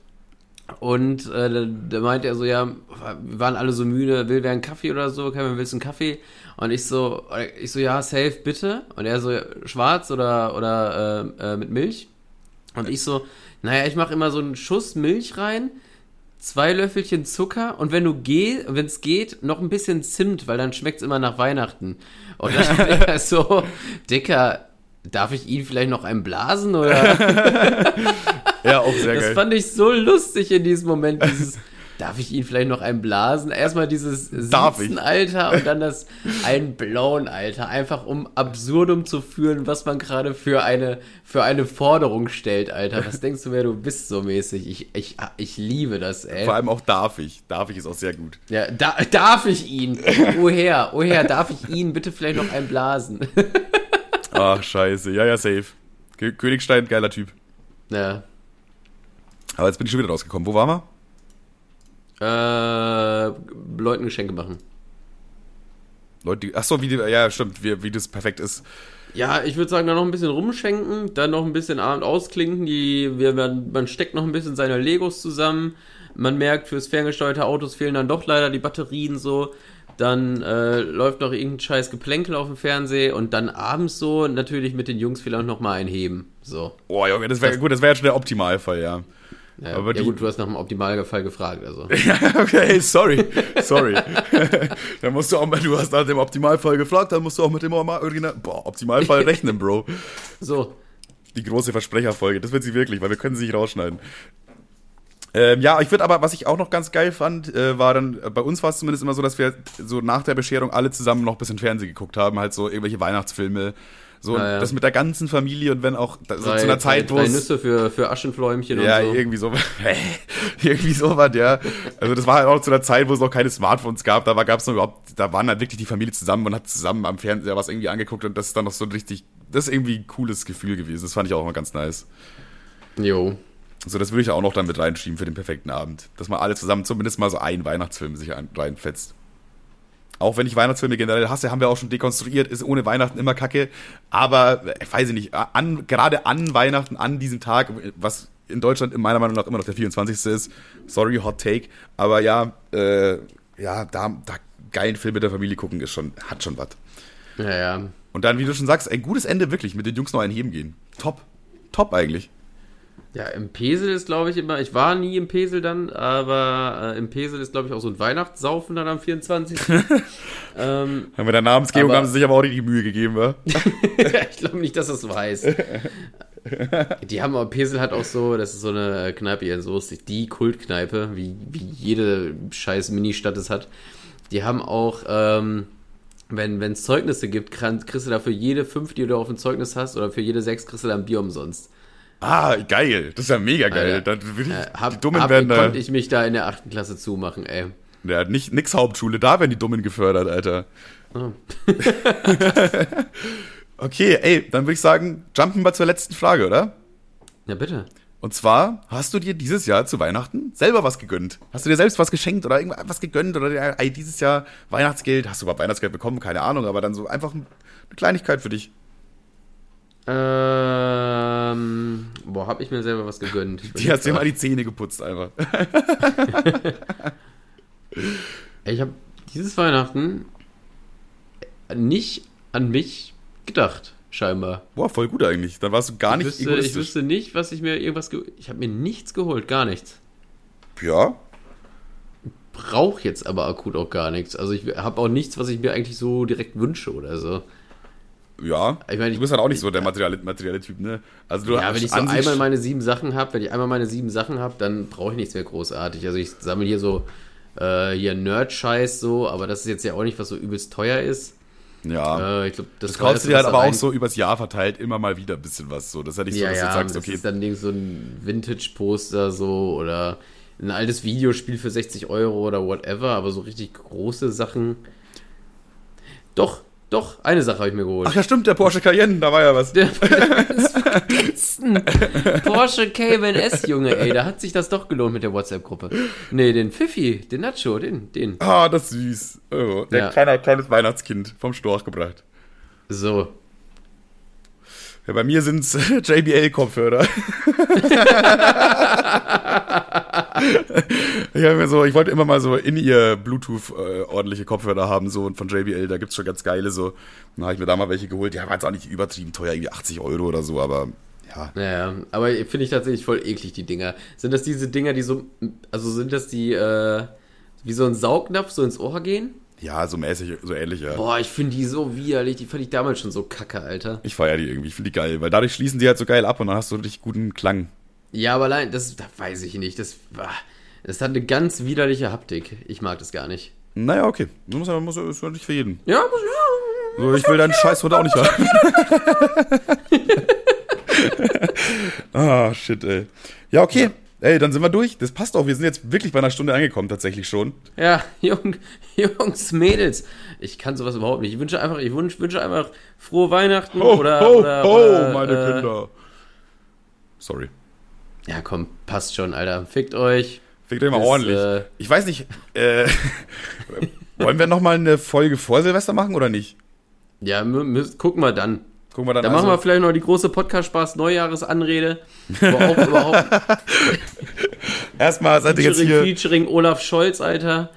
Und äh, da, da meinte er so, ja, wir waren alle so müde, will wer einen Kaffee oder so, Kevin, willst du einen Kaffee? Und ich so, ich so, ja, safe, bitte. Und er so, schwarz oder, oder äh, äh, mit Milch? Und ich so, naja, ich mache immer so einen Schuss Milch rein, zwei Löffelchen Zucker und wenn du geh, wenn es geht, noch ein bisschen Zimt, weil dann schmeckt es immer nach Weihnachten. Und dann so, Dicker, darf ich ihn vielleicht noch einen blasen oder? ja, auch sehr das geil. fand ich so lustig in diesem Moment, dieses, darf ich ihn vielleicht noch einen blasen? Erstmal dieses Darf Sitzen, ich? Alter, und dann das einen blauen, Alter, einfach um absurdum zu führen, was man gerade für eine, für eine Forderung stellt, Alter. Was denkst du, wer du bist so mäßig? Ich, ich, ich liebe das, ey. Vor allem auch darf ich. Darf ich ist auch sehr gut. Ja, da, darf ich ihn? Woher? Woher darf ich ihn bitte vielleicht noch einblasen? Ach, scheiße. Ja, ja, safe. Kö- Königstein, geiler Typ. ja. Aber jetzt bin ich schon wieder rausgekommen. Wo waren wir? Äh, Leuten Geschenke machen. Leute, ach so, wie die, ja, stimmt, wie, wie das perfekt ist. Ja, ich würde sagen, dann noch ein bisschen rumschenken, dann noch ein bisschen Abend ausklinken. Die, wir, man, man steckt noch ein bisschen seine Legos zusammen. Man merkt, fürs ferngesteuerte Autos fehlen dann doch leider die Batterien so. Dann äh, läuft noch irgendein scheiß Geplänkel auf dem Fernseher und dann abends so natürlich mit den Jungs vielleicht noch mal einheben. So. Oh, Junge, das wäre gut, das wäre jetzt schon der Optimalfall, ja. Ja, Aber ja die- gut, du hast nach dem Optimalfall gefragt, also. okay, sorry. Sorry. dann musst du auch mal, du hast nach dem Optimalfall gefragt, dann musst du auch mit dem Original, boah, Optimalfall rechnen, Bro. So, Die große Versprecherfolge, das wird sie wirklich, weil wir können sie nicht rausschneiden. Ähm, ja, ich würde aber, was ich auch noch ganz geil fand, äh, war dann, äh, bei uns war es zumindest immer so, dass wir so nach der Bescherung alle zusammen noch ein bisschen Fernsehen geguckt haben, halt so irgendwelche Weihnachtsfilme, so Ja, ja. das mit der ganzen Familie und wenn auch so drei, zu einer Zeit, wo drei es Nüsse für, für Aschenfläumchen ja, und so. irgendwie so. irgendwie so was, ja. Also das war halt auch zu einer Zeit, wo es noch keine Smartphones gab. Da gab es noch überhaupt, da waren halt wirklich die Familie zusammen und hat zusammen am Fernseher was irgendwie angeguckt und das ist dann noch so ein richtig, das ist irgendwie ein cooles Gefühl gewesen. Das fand ich auch immer ganz nice. Jo. So, das würde ich auch noch dann mit reinschieben für den perfekten Abend. Dass man alle zusammen zumindest mal so einen Weihnachtsfilm sich ein, reinfetzt. Auch wenn ich Weihnachtsfilme generell hasse, haben wir auch schon dekonstruiert, ist ohne Weihnachten immer kacke. Aber, äh, ich weiß ich nicht, an, gerade an Weihnachten, an diesem Tag, was in Deutschland in meiner Meinung nach immer noch der 24. ist, sorry, Hot Take, aber ja, äh, ja, da, da geilen Film mit der Familie gucken ist schon, hat schon was. Ja, ja. Und dann, wie du schon sagst, ein gutes Ende wirklich, mit den Jungs noch ein Heben gehen. Top. Top eigentlich. Ja, im Pesel ist, glaube ich, immer, ich war nie im Pesel dann, aber äh, im Pesel ist, glaube ich, auch so ein Weihnachtssaufen dann am 24. ähm, Haben wir der Namensgebung Aber- haben sie sich aber auch richtig Mühe gegeben, wa? ich glaube nicht, dass das so heißt. Die haben aber Pesel hat auch so, das ist so eine Kneipe hier in Soest, die Kultkneipe, wie, wie jede scheiß Ministadt es hat. Die haben auch, ähm, wenn es Zeugnisse gibt, kriegst du dafür jede fünf, die du auf ein Zeugnis hast, oder für jede sechs kriegst du dann Bier umsonst. Ah, geil. Das ist ja mega geil. Alter. Dann will ich, Äh, hab, die Dummen hab, werden da. konnte ich mich da in der achten Klasse zumachen, ey. Ja, nicht, nix Hauptschule, da werden die Dummen gefördert, Alter. Oh. okay, ey, dann würde ich sagen, jumpen wir zur letzten Frage, oder? Ja, bitte. Und zwar, hast du dir dieses Jahr zu Weihnachten selber was gegönnt? Hast du dir selbst was geschenkt oder irgendwas gegönnt? Oder ey, dieses Jahr Weihnachtsgeld? Hast du überhaupt Weihnachtsgeld bekommen? Keine Ahnung, aber dann so einfach eine Kleinigkeit für dich. Ähm, boah, hab ich mir selber was gegönnt. Die hast dir mal die Zähne geputzt einfach. Ich habe dieses Weihnachten nicht an mich gedacht, scheinbar. Boah, voll gut eigentlich. Dann warst du gar nicht ich wüsste, ich wüsste nicht, was ich mir irgendwas. Ge ich habe mir nichts geholt, gar nichts. Ja, Brauche jetzt aber akut auch gar nichts. Also ich habe auch nichts, was ich mir eigentlich so direkt wünsche oder so. Ja. Ich meine, Du bist halt auch nicht so der materielle, materielle Typ, ne? Also du Ja, wenn ich so einmal meine sieben Sachen habe, wenn ich einmal meine sieben Sachen habe, dann brauche ich nichts mehr großartig. Also ich sammle hier so äh, hier Nerd-Scheiß so, aber das ist jetzt ja auch nicht, was so übelst teuer ist. Ja. Äh, ich glaube, das, das kaufst du dir halt aber auch so übers Jahr verteilt immer mal wieder ein bisschen was. So, das hätte ich so, Ja, dass ja, du sagst, das okay, ist dann so ein Vintage-Poster so oder ein altes Videospiel für 60 Euro oder whatever, aber so richtig große Sachen. Doch, doch, eine Sache habe ich mir geholt. ach ja, stimmt, der Porsche Cayenne, da war ja was. Der vergessen. Porsche Cayman S, Junge, ey, da hat sich das doch gelohnt mit der WhatsApp-Gruppe. Nee, den Pfiffi, den Nacho, den, den. Ah, das ist süß. Oh, der Ja. kleine, kleines Weihnachtskind vom Storch gebracht. So. Ja, bei mir sind's JBL-Kopfhörer. ich, hab mir so, ich wollte immer mal so in ihr Bluetooth äh, ordentliche Kopfhörer haben, so und von JBL, da gibt's schon ganz geile so. Dann habe ich mir da mal welche geholt. Die waren jetzt auch nicht übertrieben teuer, irgendwie 80 Euro oder so, aber ja. Naja, aber finde ich tatsächlich voll eklig, die Dinger. Sind das diese Dinger, die so, also sind das die, äh, wie so ein Saugnapf so ins Ohr gehen? Ja, so mäßig, so ähnlich, ja. Boah, ich finde die so widerlich. Die fand ich damals schon so kacke, Alter. Ich feiere die irgendwie, ich finde die geil, weil dadurch schließen die halt so geil ab und dann hast du richtig guten Klang. Ja, aber allein, das, das weiß ich nicht. Das, ah, das hat eine ganz widerliche Haptik. Ich mag das gar nicht. Naja, okay. Das muss, muss, ist nicht für jeden. Ja, muss ja. So, ich will deinen Scheiß heute auch nicht haben. ah, shit, ey. Ja, okay. Ey, dann sind wir durch. Das passt auch. Wir sind jetzt wirklich bei einer Stunde angekommen, tatsächlich schon. Ja, Jung, Jungs, Mädels. Ich kann sowas überhaupt nicht. Ich wünsche einfach, ich wünsche, wünsche einfach frohe Weihnachten Ho, oder, ho, oder, ho, oder, meine äh, Kinder. Sorry. Ja, komm, passt schon, Alter. Fickt euch. Euch mal Bis, ordentlich. äh, ich weiß nicht, äh, wollen wir nochmal eine Folge vor Silvester machen oder nicht? Ja, gucken wir dann. Gucken wir dann Da also, machen wir vielleicht noch die große Podcast-Spaß-Neujahresanrede. Auch überhaupt Erstmal seid ihr jetzt featuring, hier, featuring Olaf Scholz, Alter.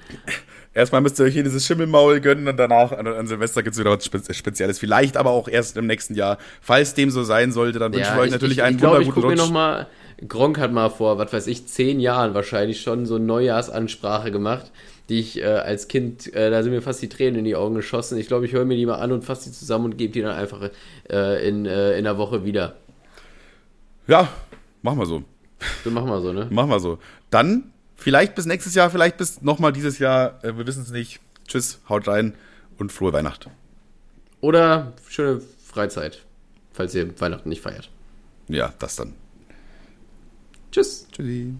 erstmal müsst ihr euch hier dieses Schimmelmaul gönnen und danach an, an Silvester gibt's wieder was Spe Spezielles. Vielleicht aber auch erst im nächsten Jahr. Falls dem so sein sollte, dann wünschen wir euch natürlich ich, einen ich glaube, ich wunderguten gucke mir Rutsch. noch mal. Gronk hat mal vor, was weiß ich, zehn Jahren wahrscheinlich schon so eine Neujahrsansprache gemacht, die ich äh, als Kind, äh, da sind mir fast die Tränen in die Augen geschossen. Ich glaube, ich höre mir die mal an und fasse die zusammen und gebe die dann einfach äh, in, äh, in der Woche wieder. Ja, machen wir so. So machen wir so, ne? Machen wir so. Dann vielleicht bis nächstes Jahr, vielleicht bis nochmal dieses Jahr. Äh, wir wissen es nicht. Tschüss, haut rein und frohe Weihnacht. Oder schöne Freizeit, falls ihr Weihnachten nicht feiert. Ja, das dann. Tschüss. Tschüssi.